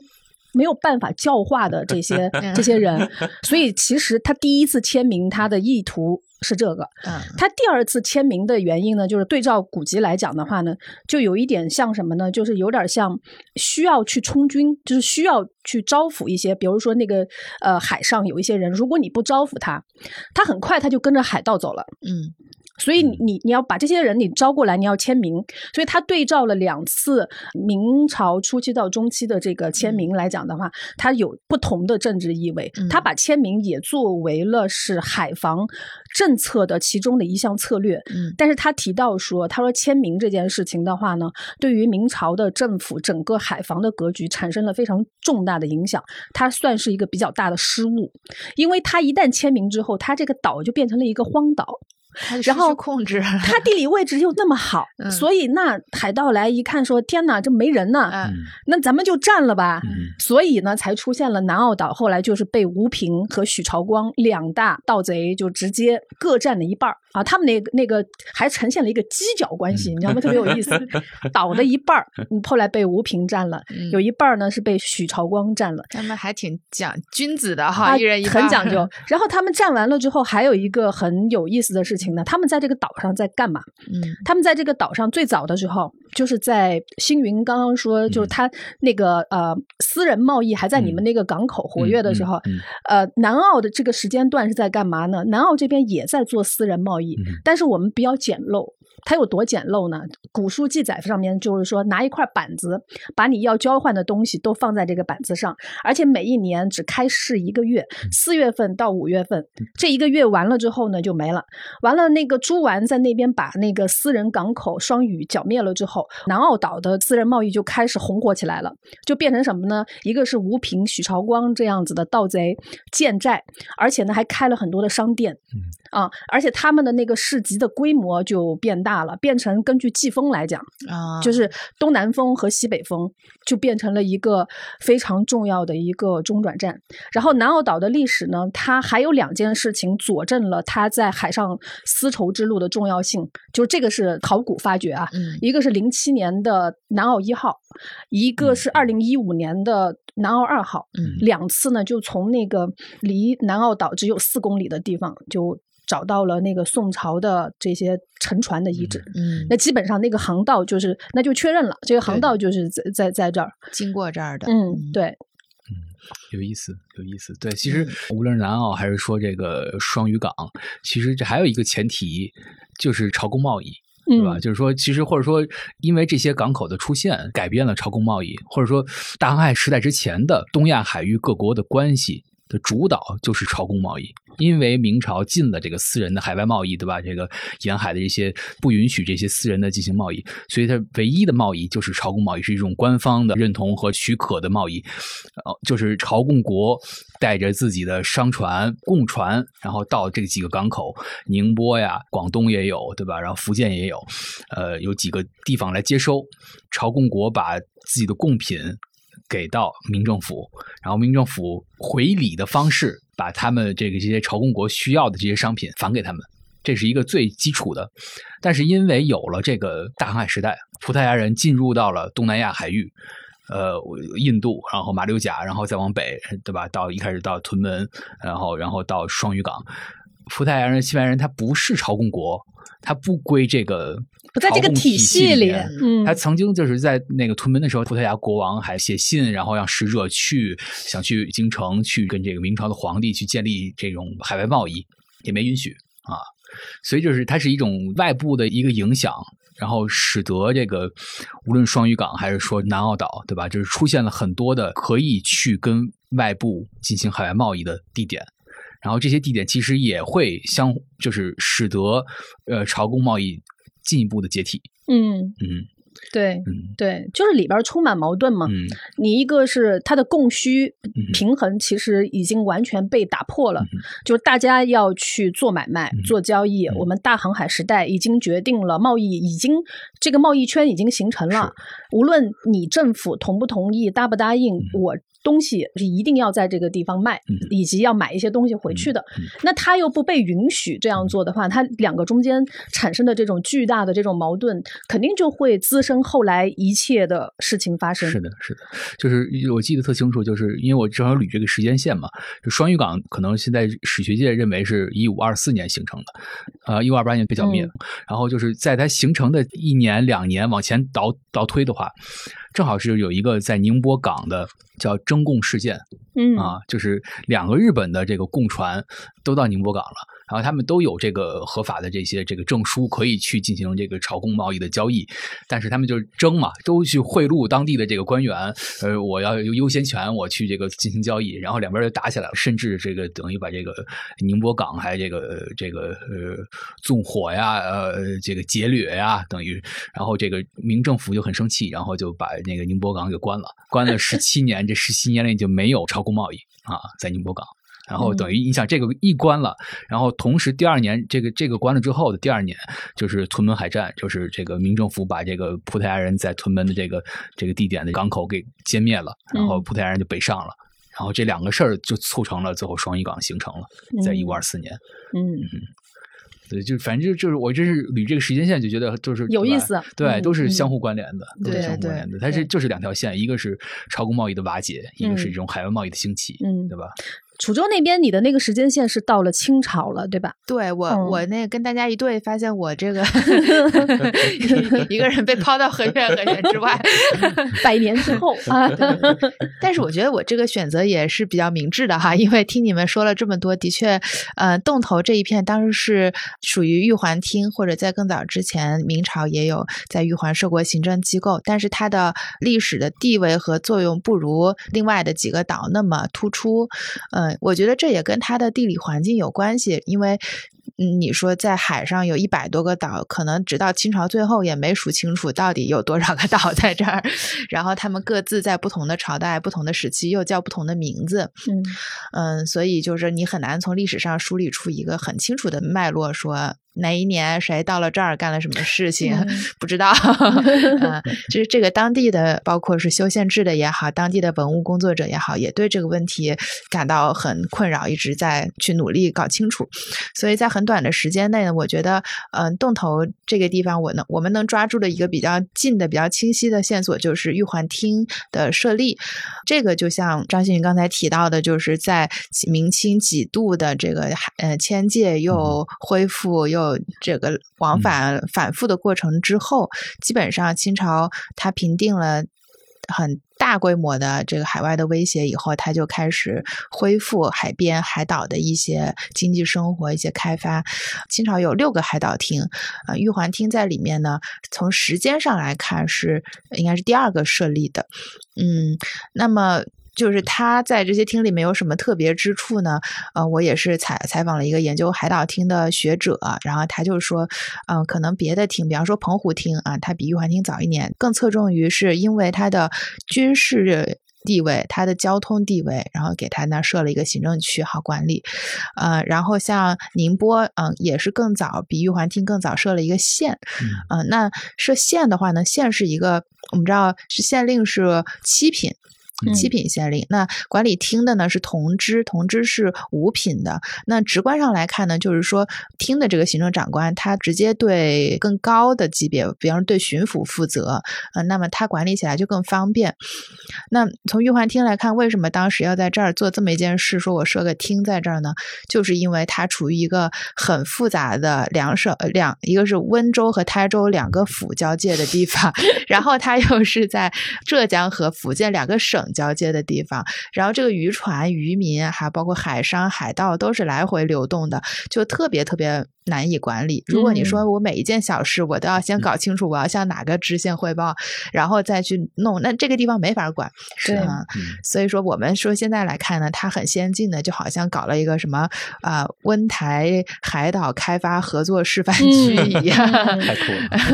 没有办法教化的这些 这些人，所以其实他第一次签名，他的意图是这个。嗯他第二次签名的原因呢，就是对照古籍来讲的话呢，就有一点像什么呢？就是有点像需要去充军，就是需要去招抚一些，比如说那个呃海上有一些人，如果你不招抚他，他很快他就跟着海盗走了。嗯所以你你你要把这些人你招过来，你要签名。所以他对照了两次明朝初期到中期的这个签名来讲的话，它有不同的政治意味。他把签名也作为了是海防政策的其中的一项策略。嗯，但是他提到说，他说签名这件事情的话呢，对于明朝的政府整个海防的格局产生了非常重大的影响。他算是一个比较大的失误，因为他一旦签名之后，他这个岛就变成了一个荒岛。然后控制它地理位置又那么好，所以那海盗来一看说：“天哪，这没人呢，那咱们就占了吧。”所以呢，才出现了南澳岛。后来就是被吴平和许朝光两大盗贼就直接各占了一半啊。他们那个那个还呈现了一个犄角关系，你知道吗？特别有意思。岛的一半儿后来被吴平占了，有一半呢是被许朝光占了。他们还挺讲君子的哈，一人一很讲究。然后他们占完了之后，还有一个很有意思的事情。他们在这个岛上在干嘛？嗯，他们在这个岛上最早的时候，就是在星云刚刚说，就是他那个呃私人贸易还在你们那个港口活跃的时候，呃，南澳的这个时间段是在干嘛呢？南澳这边也在做私人贸易，但是我们比较简陋。它有多简陋呢？古书记载上面就是说，拿一块板子，把你要交换的东西都放在这个板子上，而且每一年只开市一个月，四月份到五月份，这一个月完了之后呢就没了。完了，那个朱丸在那边把那个私人港口双屿剿灭了之后，南澳岛的私人贸易就开始红火起来了，就变成什么呢？一个是吴平、许朝光这样子的盗贼建寨，而且呢还开了很多的商店，啊，而且他们的那个市集的规模就变大。大了，变成根据季风来讲啊，就是东南风和西北风，就变成了一个非常重要的一个中转站。然后南澳岛的历史呢，它还有两件事情佐证了它在海上丝绸之路的重要性，就是这个是考古发掘啊，一个是零七年的南澳一号，一个是二零一五年的南澳二号，两次呢就从那个离南澳岛只有四公里的地方就。找到了那个宋朝的这些沉船的遗址，嗯，那基本上那个航道就是那就确认了，这个航道就是在在在这儿。经过这儿的，嗯，对，嗯，有意思，有意思，对，其实无论是南澳还是说这个双屿港，其实这还有一个前提就是朝贡贸易，对吧？就是说，其实或者说，因为这些港口的出现，改变了朝贡贸易，或者说大航海时代之前的东亚海域各国的关系。的主导就是朝贡贸易，因为明朝禁了这个私人的海外贸易，对吧？这个沿海的这些不允许这些私人的进行贸易，所以它唯一的贸易就是朝贡贸易，是一种官方的认同和许可的贸易。呃，就是朝贡国带着自己的商船、贡船，然后到这几个港口，宁波呀、广东也有，对吧？然后福建也有，呃，有几个地方来接收。朝贡国把自己的贡品。给到民政府，然后民政府回礼的方式，把他们这个这些朝贡国需要的这些商品返给他们，这是一个最基础的。但是因为有了这个大航海时代，葡萄牙人进入到了东南亚海域，呃，印度，然后马六甲，然后再往北，对吧？到一开始到屯门，然后然后到双屿港，葡萄牙人、西班牙人，他不是朝贡国，他不归这个。不在这个体系里，嗯，他曾经就是在那个屯门的时候，葡萄牙国王还写信，然后让使者去，想去京城去跟这个明朝的皇帝去建立这种海外贸易，也没允许啊。所以就是它是一种外部的一个影响，然后使得这个无论双屿港还是说南澳岛，对吧？就是出现了很多的可以去跟外部进行海外贸易的地点，然后这些地点其实也会相，就是使得呃朝贡贸易。进一步的解体，嗯嗯，对，嗯。对，就是里边充满矛盾嘛。嗯，你一个是它的供需平衡，其实已经完全被打破了，就是大家要去做买卖、做交易。我们大航海时代已经决定了贸易，已经这个贸易圈已经形成了。无论你政府同不同意、答不答应，我。东西是一定要在这个地方卖，以及要买一些东西回去的。那他又不被允许这样做的话，他两个中间产生的这种巨大的这种矛盾，肯定就会滋生后来一切的事情发生。是的，是的，就是我记得特清楚，就是因为我正好捋这个时间线嘛。就双屿港可能现在史学界认为是一五二四年形成的，呃，一五二八年被剿灭。然后就是在它形成的一年两年往前倒倒推的话。正好是有一个在宁波港的叫争贡事件，嗯啊，就是两个日本的这个贡船都到宁波港了，然后他们都有这个合法的这些这个证书，可以去进行这个朝贡贸易的交易。但是他们就争嘛，都去贿赂当地的这个官员，呃，我要有优先权，我去这个进行交易。然后两边就打起来了，甚至这个等于把这个宁波港还这个这个呃纵火呀，呃这个劫掠呀，等于，然后这个明政府就很生气，然后就把那个宁波港给关了，关了十七年，这十七年里就没有朝贡贸易啊，在宁波港。然后等于你想这个一关了，然后同时第二年这个这个关了之后的第二年，就是屯门海战，就是这个民政府把这个葡萄牙人在屯门的这个这个地点的港口给歼灭了，然后葡萄牙人就北上了，然后这两个事儿就促成了最后双屿港形成了，在一五二四年。嗯。对，就反正就就是我这是捋这个时间线，就觉得就是有意思。对，都是相互关联的，都是相互关联的。它是就是两条线，一个是朝贡贸易的瓦解，一个是这种海外贸易的兴起，嗯，对吧？楚州那边，你的那个时间线是到了清朝了，对吧？对我，我那跟大家一对，发现我这个 一个人被抛到很远很远之外，百年之后啊。但是我觉得我这个选择也是比较明智的哈，因为听你们说了这么多，的确，呃，洞头这一片当时是属于玉环厅，或者在更早之前，明朝也有在玉环设过行政机构，但是它的历史的地位和作用不如另外的几个岛那么突出，嗯。我觉得这也跟它的地理环境有关系，因为，嗯，你说在海上有一百多个岛，可能直到清朝最后也没数清楚到底有多少个 岛在这儿，然后他们各自在不同的朝代、不同的时期又叫不同的名字，嗯嗯，所以就是你很难从历史上梳理出一个很清楚的脉络，说。哪一年谁到了这儿干了什么事情？不知道。嗯，就是这个当地的，包括是修宪制的也好，当地的文物工作者也好，也对这个问题感到很困扰，一直在去努力搞清楚。所以在很短的时间内呢，我觉得，嗯，洞头这个地方，我能我们能抓住的一个比较近的、比较清晰的线索，就是玉环厅的设立。这个就像张馨予刚才提到的，就是在明清几度的这个呃迁界又恢复又。这个往返反复的过程之后，基本上清朝它平定了很大规模的这个海外的威胁以后，它就开始恢复海边海岛的一些经济生活、一些开发。清朝有六个海岛厅，啊，玉环厅在里面呢。从时间上来看，是应该是第二个设立的。嗯，那么。就是他在这些厅里面有什么特别之处呢？呃，我也是采采访了一个研究海岛厅的学者，然后他就说，嗯，可能别的厅，比方说澎湖厅啊，它比玉环厅早一年，更侧重于是因为它的军事地位、它的交通地位，然后给他那设了一个行政区好管理。呃，然后像宁波，嗯，也是更早，比玉环厅更早设了一个县。嗯，那设县的话呢，县是一个，我们知道是县令是七品。七品县令，那管理厅的呢是同知，同知是五品的。那直观上来看呢，就是说厅的这个行政长官，他直接对更高的级别，比方说对巡抚负责，呃，那么他管理起来就更方便。那从玉环厅来看，为什么当时要在这儿做这么一件事？说我设个厅在这儿呢？就是因为它处于一个很复杂的两省两，一个是温州和台州两个府交界的地方，然后它又是在浙江和福建两个省。交接的地方，然后这个渔船、渔民，还包括海商、海盗，都是来回流动的，就特别特别。难以管理。如果你说我每一件小事我都要先搞清楚，我要向哪个支线汇报，然后再去弄，那这个地方没法管，是吗？所以说，我们说现在来看呢，它很先进的，就好像搞了一个什么啊温台海岛开发合作示范区一样，太酷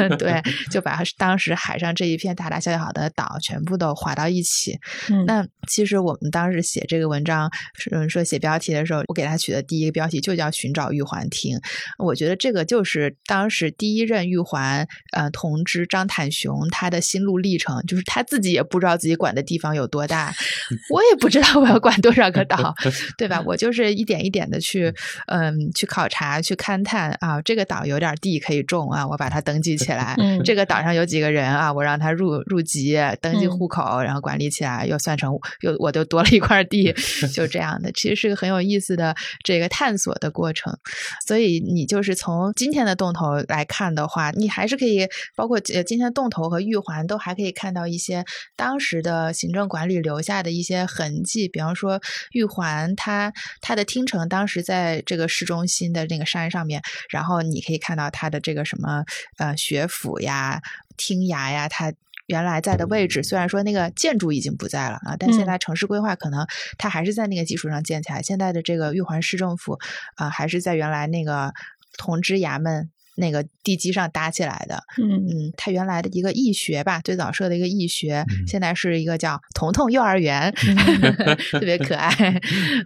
了。对，就把当时海上这一片大大小小的岛全部都划到一起。那其实我们当时写这个文章，嗯，说写标题的时候，我给它取的第一个标题就叫“寻找玉环亭”。我觉得这个就是当时第一任玉环呃同知张坦雄他的心路历程，就是他自己也不知道自己管的地方有多大，我也不知道我要管多少个岛，对吧？我就是一点一点的去嗯去考察去勘探啊，这个岛有点地可以种啊，我把它登记起来。这个岛上有几个人啊，我让他入入籍登记户口，然后管理起来。又算成又我就多了一块地，就这样的。其实是个很有意思的这个探索的过程。所以你就是从今天的洞头来看的话，你还是可以包括呃今天洞头和玉环都还可以看到一些当时的行政管理留下的一些痕迹，比方说玉环它它的听城当时在这个市中心的那个山上面，然后你可以看到它的这个什么呃学府呀、厅衙呀，它。原来在的位置，虽然说那个建筑已经不在了啊，但现在城市规划可能它还是在那个基础上建起来。现在的这个玉环市政府啊，还是在原来那个通知衙门。那个地基上搭起来的，嗯。嗯，它原来的一个义学吧，最早设的一个义学，现在是一个叫彤彤幼儿园，特别可爱，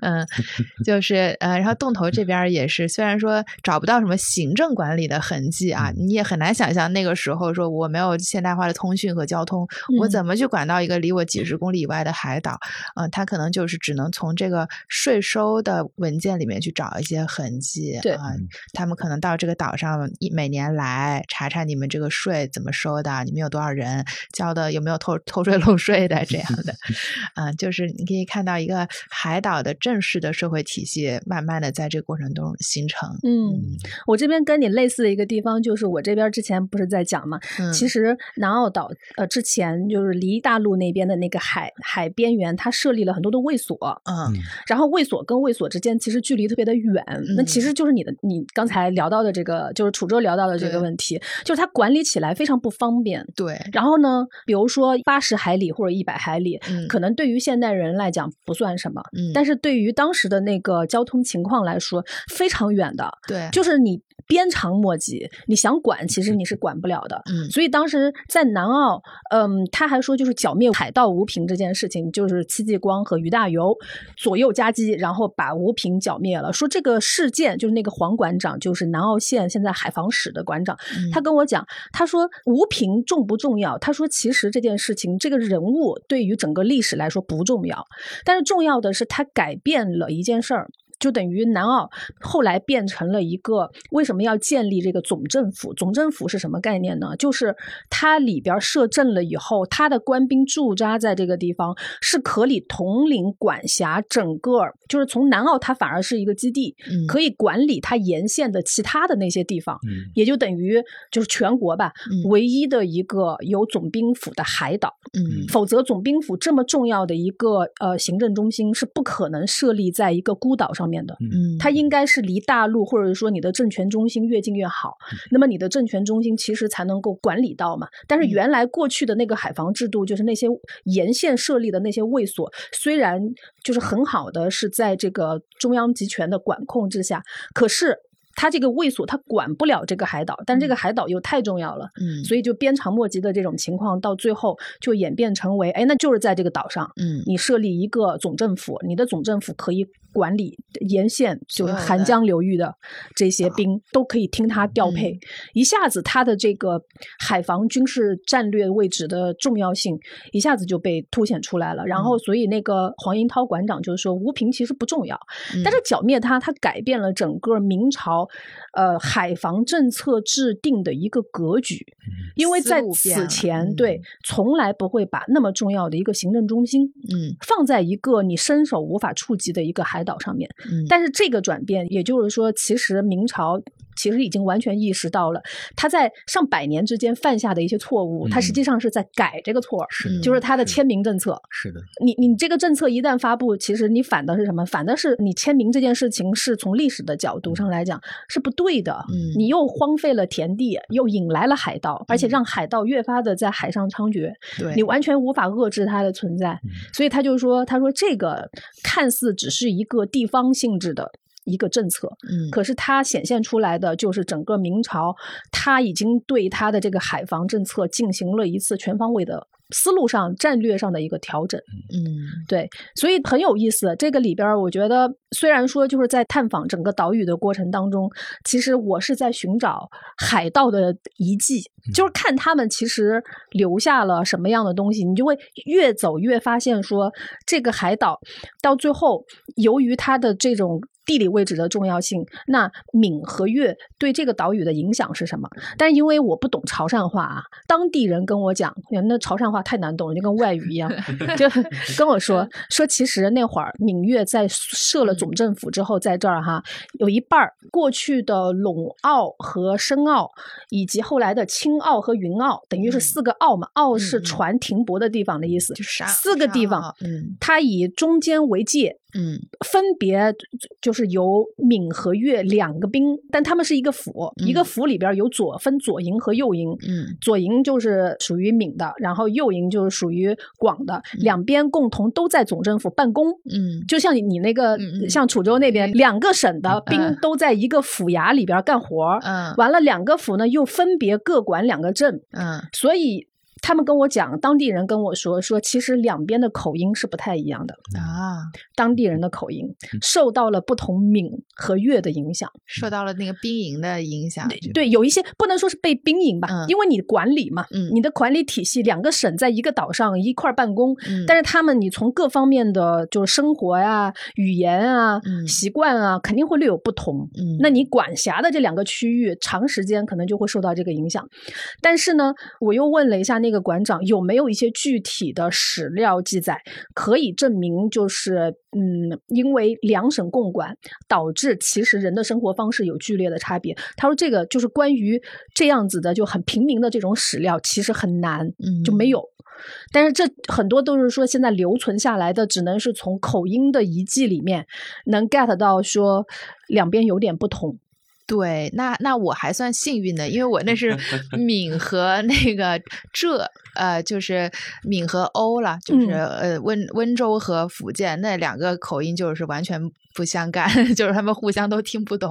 嗯，就是呃，然后洞头这边也是，虽然说找不到什么行政管理的痕迹啊，你也很难想象那个时候说我没有现代化的通讯和交通，我怎么去管到一个离我几十公里以外的海岛？嗯，他可能就是只能从这个税收的文件里面去找一些痕迹，对。啊，他们可能到这个岛上。一每年来查查你们这个税怎么收的，你们有多少人交的，有没有偷偷税漏税的这样的，嗯，就是你可以看到一个海岛的正式的社会体系，慢慢的在这个过程中形成。嗯，我这边跟你类似的一个地方，就是我这边之前不是在讲嘛，嗯。其实南澳岛呃之前就是离大陆那边的那个海海边缘，它设立了很多的卫所，嗯然后卫所跟卫所之间其实距离特别的远，那其实就是你的你刚才聊到的这个，就是楚州聊到的这个问题，就是它管理起来非常不方便。对，然后呢，比如说八十海里或者一百海里，嗯。可能对于现代人来讲不算什么，嗯。但是对于当时的那个交通情况来说，非常远的，对，就是你鞭长莫及，你想管其实你是管不了的。嗯所以当时在南澳，嗯，他还说就是剿灭海盗吴平这件事情，就是戚继光和于大猷左右夹击，然后把吴平剿灭了。说这个事件就是那个黄馆长，就是南澳县现在海防室的馆长，嗯他跟我讲，他说吴平重不重要？他说其实这件事情，这个人物对于整个历史来说不重要，但是重要的是他改变了一件事儿。就等于南澳后来变成了一个为什么要建立这个总政府？总政府是什么概念呢？就是它里边设镇了以后，它的官兵驻扎在这个地方，是可以统领管辖整个，就是从南澳它反而是一个基地，嗯可以管理它沿线的其他的那些地方。嗯也就等于就是全国吧，嗯唯一的一个有总兵府的海岛。嗯否则，总兵府这么重要的一个呃行政中心是不可能设立在一个孤岛上面的。嗯，它应该是离大陆或者说你的政权中心越近越好，那么你的政权中心其实才能够管理到嘛。但是嗯原来过去的那个海防制度，就是那些沿线设立的那些卫所，虽然就是很好的是在这个中央集权的管控之下，可是。它这个卫所，它管不了这个海岛，但这个海岛又太重要了，嗯所以就鞭长莫及的这种情况，到最后就演变成为，哎，那就是在这个岛上，嗯你设立一个总政府，你的总政府可以管理沿线，就是韩江流域的这些兵都可以听他调配，嗯。一下子他的这个海防军事战略位置的重要性一下子就被凸显出来了。然嗯。后，所以那个黄英涛馆长就是说，吴平其实不重要，嗯。但是剿灭他，他改变了整个明朝呃海防政策制定的一个格局，因为在此前，嗯。对从来不会把那么重要的一个行政中心，嗯。放在一个你伸手无法触及的一个海岛上面。嗯，但是这个转变，也就是说，其实明朝其实已经完全意识到了他在上百年之间犯下的一些错误，他实际上是在改这个错儿，就是他的签名政策。是的，你你这个政策一旦发布，其实你反的是什么？反的是你签名这件事情是从历史的角度上来讲是不对的。嗯你又荒废了田地，又引来了海盗，而且嗯让海盗越发的在海上猖獗。对，你完全无法遏制它的存在。所以他就说：“他说这个看似只是一个地方性质的一个政策，嗯可是它显现出来的就是整个明朝，它已经对它的这个海防政策进行了一次全方位的思路上、战略上的一个调整。嗯对，所以很有意思。这个里边儿，我觉得虽然说就是在探访整个岛屿的过程当中，其实我是在寻找海盗的遗迹，就是看他们其实留下了什么样的东西，你就会越走越发现说，这个海岛到最后，由于它的这种。地理位置的重要性，那闽和粤对这个岛屿的影响是什么？但因为我不懂潮汕话啊，当地人跟我讲，那潮汕话话太难懂了，就跟外语一样，就跟我说说，其实那会儿闽粤在设了总政府之后，在这儿哈，有一半儿过去的陇澳和深澳，以及后来的青澳和云澳，等于是四个澳嘛，澳是船停泊的地方的意思，就是四个地方，嗯，它以中间为界。嗯，分别就是由闽和粤两个兵，但他们是一个府，一个府里边有左分左营和右营。嗯，左营就是属于闽的，然后右营就是属于广的，两边共同都在总政府办公。嗯，就像你那个，像楚州那边，两个省的兵都在一个府衙里边干活。嗯，完了，两个府呢又分别各管两个镇。嗯，所以。他们跟我讲，当地人跟我说说，其实两边的口音是不太一样的啊。当地人的口音受到了不同闽和粤的影响，受到了那个兵营的影响。对，有一些不能说是被兵营吧，因为你管理嘛，嗯，你的管理体系，两个省在一个岛上一块办公，但是他们你从各方面的就是生活呀、语言啊、习惯啊，肯定会略有不同。嗯，那你管辖的这两个区域，长时间可能就会受到这个影响。但是呢，我又问了一下那。这个馆长有没有一些具体的史料记载，可以证明就是嗯，因为两省共管导致其实人的生活方式有剧烈的差别。他说这个就是关于这样子的就很平民的这种史料，其实很难，就没有。但是这很多都是说现在留存下来的，只能是从口音的遗迹里面能 get 到说两边有点不同。对，那那我还算幸运的，因为我那是 闽和那个浙，呃，就是闽和欧了，就是呃温温州和福建那两个口音就是完全。不相干，就是他们互相都听不懂，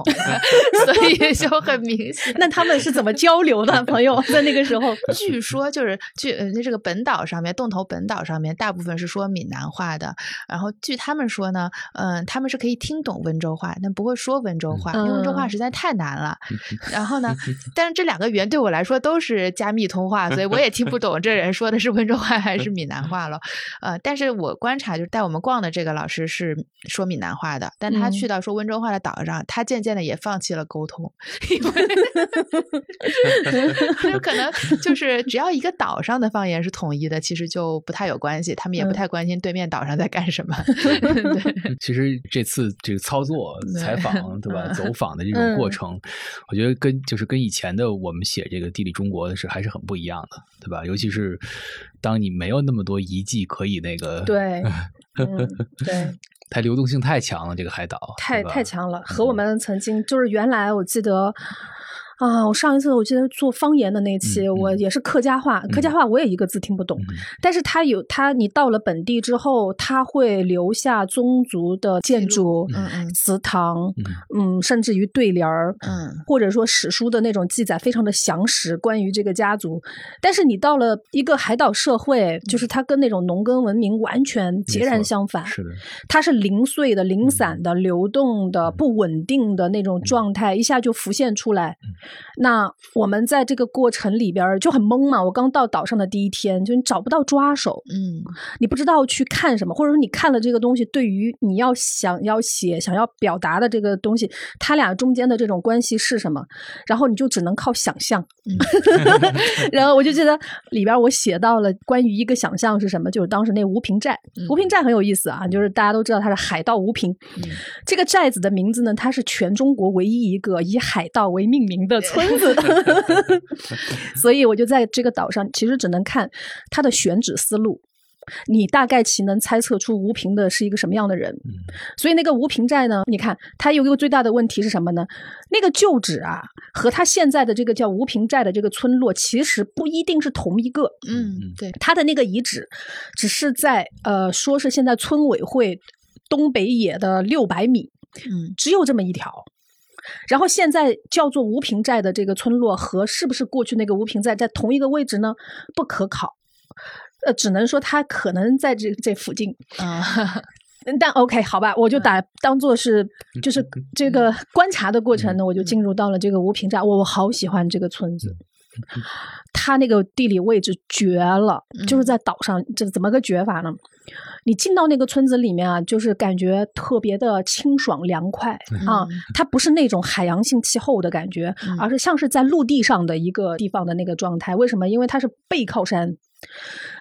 所以就很明显。那他们是怎么交流的？朋友在那个时候，据说就是据呃这个本岛上面，洞头本岛上面大部分是说闽南话的。然后据他们说呢，嗯，他们是可以听懂温州话，但不会说温州话，因为温州话实在太难了。然后呢，但是这两个语言对我来说都是加密通话，所以我也听不懂这人说的是温州话还是闽南话了。呃，但是我观察就是带我们逛的这个老师是说闽南话的。但他去到说温州话的岛上，他渐渐的也放弃了沟通，因为有 可能就是只要一个岛上的方言是统一的，其实就不太有关系，他们也不太关心对面岛上在干什么。对，其实这次这个操作、采访，对吧？走访的这种过程，我觉得跟就是跟以前的我们写这个地理中国的是还是很不一样的，对吧？尤其是当你没有那么多遗迹可以那个，对，对。它流动性太强了，这个海岛太太强了，和我们曾经就是原来我记得。啊，我上一次我记得做方言的那期，我也是客家话，客家话我也一个字听不懂，但是它有它，你到了本地之后，它会留下宗族的建筑、祠堂，嗯，甚至于对联儿，嗯，或者说史书的那种记载，非常的详实，关于这个家族。但是你到了一个海岛社会，就是它跟那种农耕文明完全截然相反，是的，它是零碎的、零散的、流动的、不稳定的那种状态，一下就浮现出来。那我们在这个过程里边就很懵嘛。我刚到岛上的第一天，就你找不到抓手，嗯，你不知道去看什么，或者说你看了这个东西，对于你要想要写、想要表达的这个东西，它俩中间的这种关系是什么？然后你就只能靠想象。然后我就记得里边我写到了关于一个想象是什么，就是当时那吴平寨。吴平寨很有意思啊，就是大家都知道它是海盗吴平。这个寨子的名字呢，它是全中国唯一一个以海盗为命名的。村子，所以我就在这个岛上，其实只能看他的选址思路，你大概其能猜测出吴平的是一个什么样的人。所以那个吴平寨呢，你看他有一个最大的问题是什么呢？那个旧址啊，和他现在的这个叫吴平寨的这个村落，其实不一定是同一个。嗯，对，他的那个遗址只是在呃，说是现在村委会东北野的六百米，嗯，只有这么一条。然后现在叫做吴平寨的这个村落和是不是过去那个吴平寨在同一个位置呢？不可考，呃，只能说它可能在这这附近啊。但 OK，好吧，我就打当做是就是这个观察的过程呢，我就进入到了这个吴平寨。我我好喜欢这个村子，它那个地理位置绝了，就是在岛上，这怎么个绝法呢？你进到那个村子里面啊，就是感觉特别的清爽凉快啊，它不是那种海洋性气候的感觉，而是像是在陆地上的一个地方的那个状态。为什么？因为它是背靠山。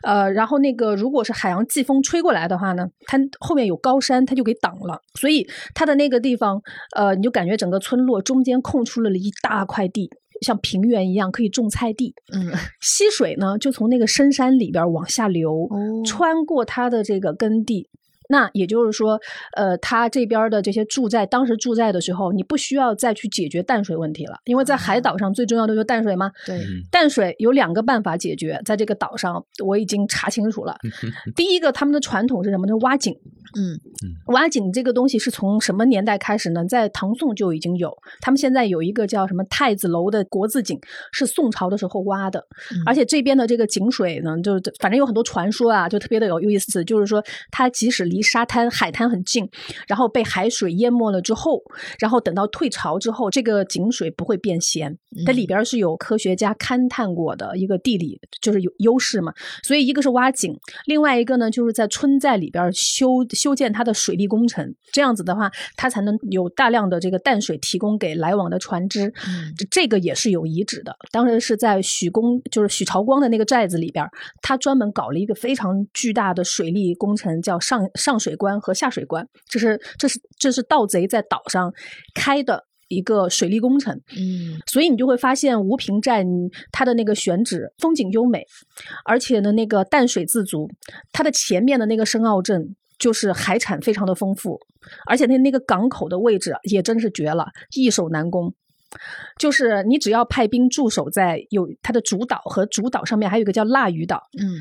呃，然后那个如果是海洋季风吹过来的话呢，它后面有高山，它就给挡了，所以它的那个地方，呃，你就感觉整个村落中间空出了一大块地，像平原一样可以种菜地。嗯，溪水呢就从那个深山里边往下流，哦穿过它的这个耕地。那也就是说，呃，他这边的这些住在当时住在的时候，你不需要再去解决淡水问题了，因为在海岛上最重要的就是淡水嘛。对，嗯淡水有两个办法解决，在这个岛上我已经查清楚了。第一个，他们的传统是什么呢？挖井。嗯挖井这个东西是从什么年代开始呢？在唐宋就已经有。他们现在有一个叫什么太子楼的国字井，是宋朝的时候挖的。嗯而且这边的这个井水呢，就是反正有很多传说啊，就特别的有意思。就是说，它即使离沙滩、海滩很近，然后被海水淹没了之后，然后等到退潮之后，这个井水不会变咸。它里边是有科学家勘探过的一个地理，就是有优势嘛。所以一个是挖井，另外一个呢就是在村寨里边修修建它的水利工程。这样子的话，它才能有大量的这个淡水提供给来往的船只。嗯这这个也是有遗址的，当时是在许公，就是许朝光的那个寨子里边，他专门搞了一个非常巨大的水利工程，叫上上水关和下水关，这是这是这是盗贼在岛上开的一个水利工程。嗯所以你就会发现吴平寨嗯它的那个选址风景优美，而且呢那个淡水自足，它的前面的那个深澳镇就是海产非常的丰富，而且那那个港口的位置也真是绝了，易守难攻。就是你只要派兵驻守在有它的主岛和主岛上面，还有一个叫腊鱼岛，嗯，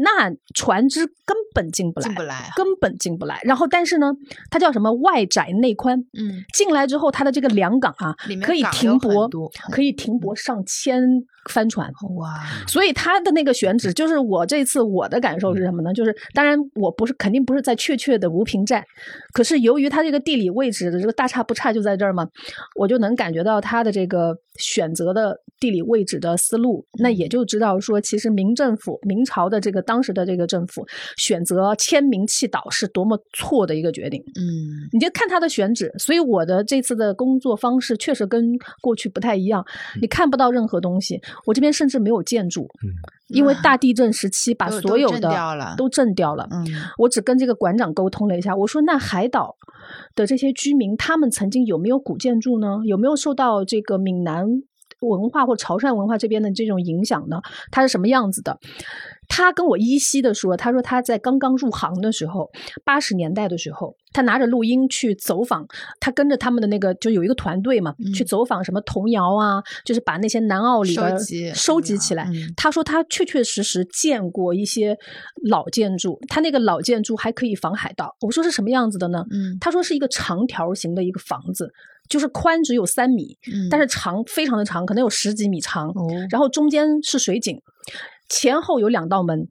那船只根本进不来，进不来啊根本进不来。然后，但是呢，它叫什么外窄内宽，嗯，进来之后，它的这个两港啊里，面可以停泊，可以停泊上千帆船。哇，所以它的那个选址，就是我这次我的感受是什么呢？就是当然我不是肯定不是在确切的吴平寨，可是由于它这个地理位置的这个大差不差就在这儿嘛，我就能感觉到它的这个选择的地理位置的思路，那也就知道说，其实明政府明朝的这个当时的这个政府选择迁民弃岛是多么错的一个决定。嗯你就看他的选址，所以我的这次的工作方式确实跟过去不太一样。你看不到任何东西，我这边甚至没有建筑，嗯因为大地震时期把所有的都震掉了。嗯我只跟这个馆长沟通了一下，我说那海岛的这些居民，他们曾经有没有古建筑呢？有没有受到这个闽南文化或潮汕文化这边的这种影响呢？它是什么样子的？他跟我依稀的说，他说他在刚刚入行的时候，八十年代的时候，他拿着录音去走访，他跟着他们的那个就有一个团队嘛，嗯去走访什么童谣啊，就是把那些南澳里边收集收集起来。嗯他说他确确实实见过一些老建筑，他那个老建筑还可以防海盗。我说是什么样子的呢？嗯他说是一个长条形的一个房子，就是宽只有三米，嗯，但是长非常的长，可能有十几米长。哦然后中间是水井，前后有两道门。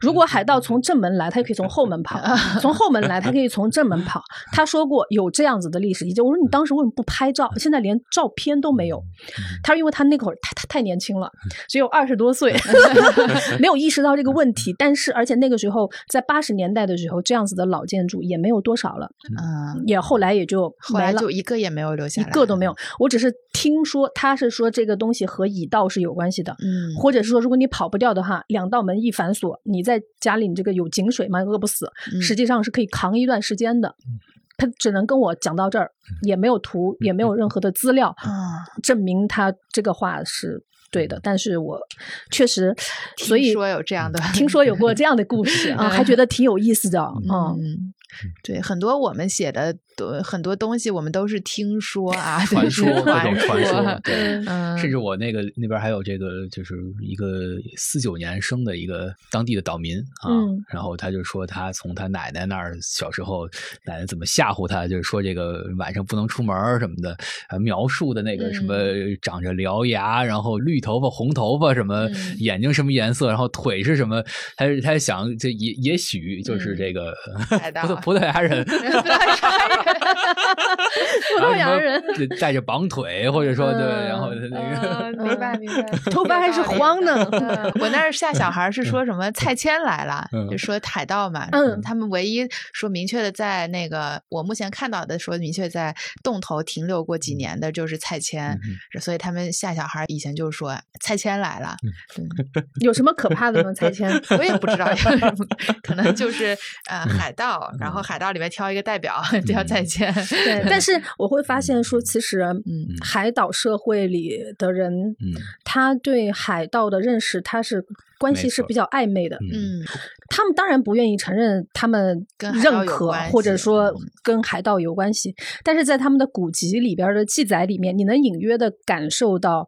如果海盗从正门来，他就可以从后门跑；从后门来，他可以从正门跑。他说过有这样子的历史遗迹。我说你当时为什么不拍照？现在连照片都没有。他说因为他那会儿太太太年轻了，只有二十多岁，没有意识到这个问题。但是而且那个时候在八十年代的时候，这样子的老建筑也没有多少了，嗯，也后来也就后来。就一个也没有留下一，个都没有，我只是听说他是说这个东西和乙道是有关系的，嗯，或者是说如果你跑不掉的话，两道门一反锁，你在家里你这个有井水吗？饿不死，嗯实际上是可以扛一段时间的。他只能跟我讲到这儿，也没有图，也没有任何的资料啊，证明他这个话是对的。但是我确实，所以听说有这样的，听说有过这样的故事 啊，还觉得挺有意思的啊。嗯，对，很多我们写的都很多东西，我们都是听说啊，传说各种传传说，对。嗯，甚至我那个那边还有这个，就是一个四九年生的一个当地的岛民啊，嗯然后他就说他从他奶奶那儿小时候，奶奶怎么吓唬他，就是说这个晚上不能出门什么的，呃，描述的那个什么长着獠牙，然后绿头发、红头发什么，嗯眼睛什么颜色，然后腿是什么，他他想这也也许就是这个、葡萄葡萄牙人，东洋人带着绑腿，或者说对，然后那个明白 明白，头发还是黄的。我那儿吓小孩是说什么蔡牵来了，就说海盗嘛。嗯，他们唯一说明确的在那个我目前看到的说明确在洞头停留过几年的就是蔡牵，所以他们下小孩以前就说蔡牵来了。有什么可怕的吗？蔡牵我也不知道，可能就是呃海盗，然后海盗里面挑一个代表叫蔡牵。对，但是我会发现说，其实嗯，海岛社会里的人，嗯，他对海盗的认识，他是关系是比较暧昧的。嗯，他们当然不愿意承认他们认可或者说跟海盗有关系，但是在他们的古籍里边的记载里面，你能隐约的感受到。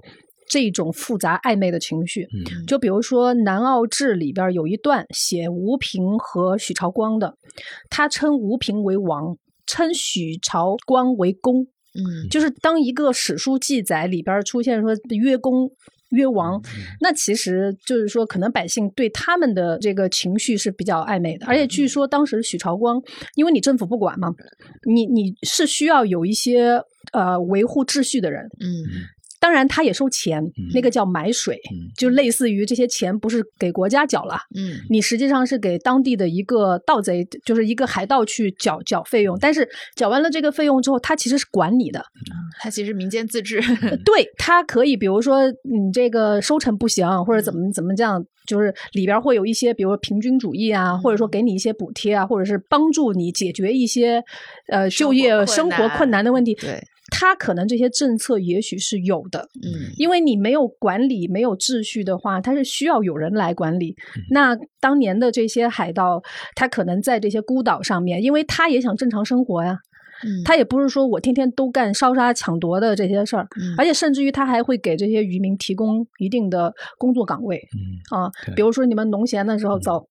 这种复杂暧昧的情绪，就比如说《南澳志》里边有一段写吴平和许朝光的，他称吴平为王，称许朝光为公。嗯，就是当一个史书记载里边出现说曰公曰王，那其实就是说可能百姓对他们的这个情绪是比较暧昧的。而且据说当时许朝光，因为你政府不管嘛，你你是需要有一些呃维护秩序的人。嗯。当然，他也收钱，那个叫买水，就类似于这些钱不是给国家缴了，嗯，你实际上是给当地的一个盗贼，就是一个海盗去缴缴费用。但是缴完了这个费用之后，他其实是管你的，他其实民间自治。对他可以，比如说你这个收成不行，或者怎么怎么这样，就是里边会有一些，比如说平均主义啊，或者说给你一些补贴啊，或者是帮助你解决一些呃就业生活困难的问题。对。他可能这些政策也许是有的，嗯，因为你没有管理、没有秩序的话，他是需要有人来管理。那当年的这些海盗，他可能在这些孤岛上面，因为他也想正常生活呀。他也不是说我天天都干烧杀抢夺的这些事儿，而且甚至于他还会给这些渔民提供一定的工作岗位，啊，比如说你们农闲的时候走，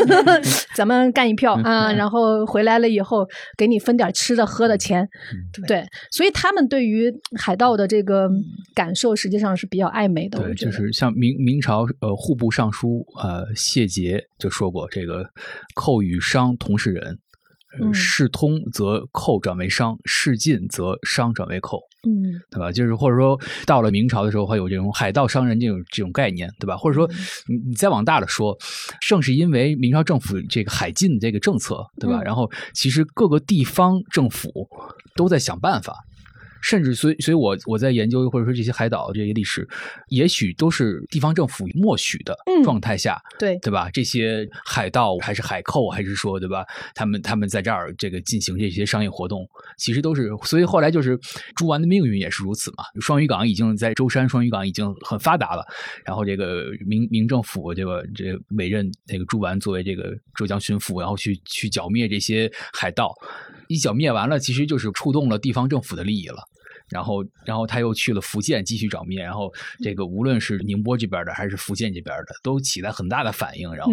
咱们干一票啊，然后回来了以后给你分点吃的喝的钱，对，所以他们对于海盗的这个感受实际上是比较暧昧的。对，就是像明明朝呃户部尚书呃谢杰就说过，这个寇与商同是人。事通则寇转为商，事尽则商转为寇，嗯，对吧？就是或者说到了明朝的时候，会有这种海盗商人这种这种概念，对吧？或者说你你再往大了说，正是因为明朝政府这个海禁这个政策，对吧？然后其实各个地方政府都在想办法。甚至，所以，所以我我在研究或者说这些海岛这些历史，也许都是地方政府默许的状态下，对对吧？这些海盗还是海寇，还是说对吧？他们他们在这儿这个进行这些商业活动，其实都是。所以后来就是朱丸的命运也是如此嘛。双屿港已经在舟山，双屿港已经很发达了。然后这个明明政府这个这委任那个朱丸作为这个浙江巡抚，然后去去剿灭这些海盗。一脚灭完了，其实就是触动了地方政府的利益了。然后，然后他又去了福建继续找面。然后，这个无论是宁波这边的还是福建这边的，都起了很大的反应。然后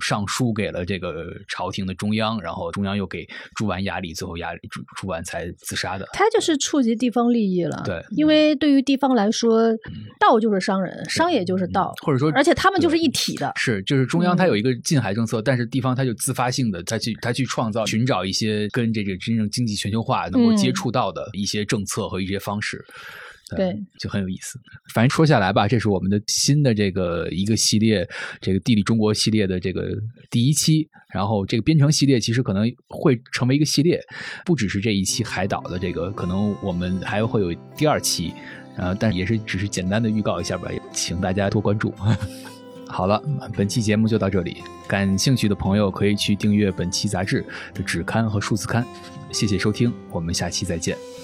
上书给了这个朝廷的中央，然后中央又给朱丸压力，最后压力朱朱丸才自杀的。他就是触及地方利益了。对，因为对于地方来说，道就是商人，商也就是道，或者说，而且他们就是一体的。是，就是中央他有一个禁海政策，但是地方他就自发性的，他去他去创造、寻找一些跟这个真正经济全球化能够接触到的一些政策和一些。方式，对，就很有意思。反正说下来吧，这是我们的新的这个一个系列，这个地理中国系列的这个第一期。然后这个编程系列其实可能会成为一个系列，不只是这一期海岛的这个，可能我们还会有第二期。呃，但也是只是简单的预告一下吧，请大家多关注。好了，本期节目就到这里。感兴趣的朋友可以去订阅本期杂志的纸刊和数字刊。谢谢收听，我们下期再见。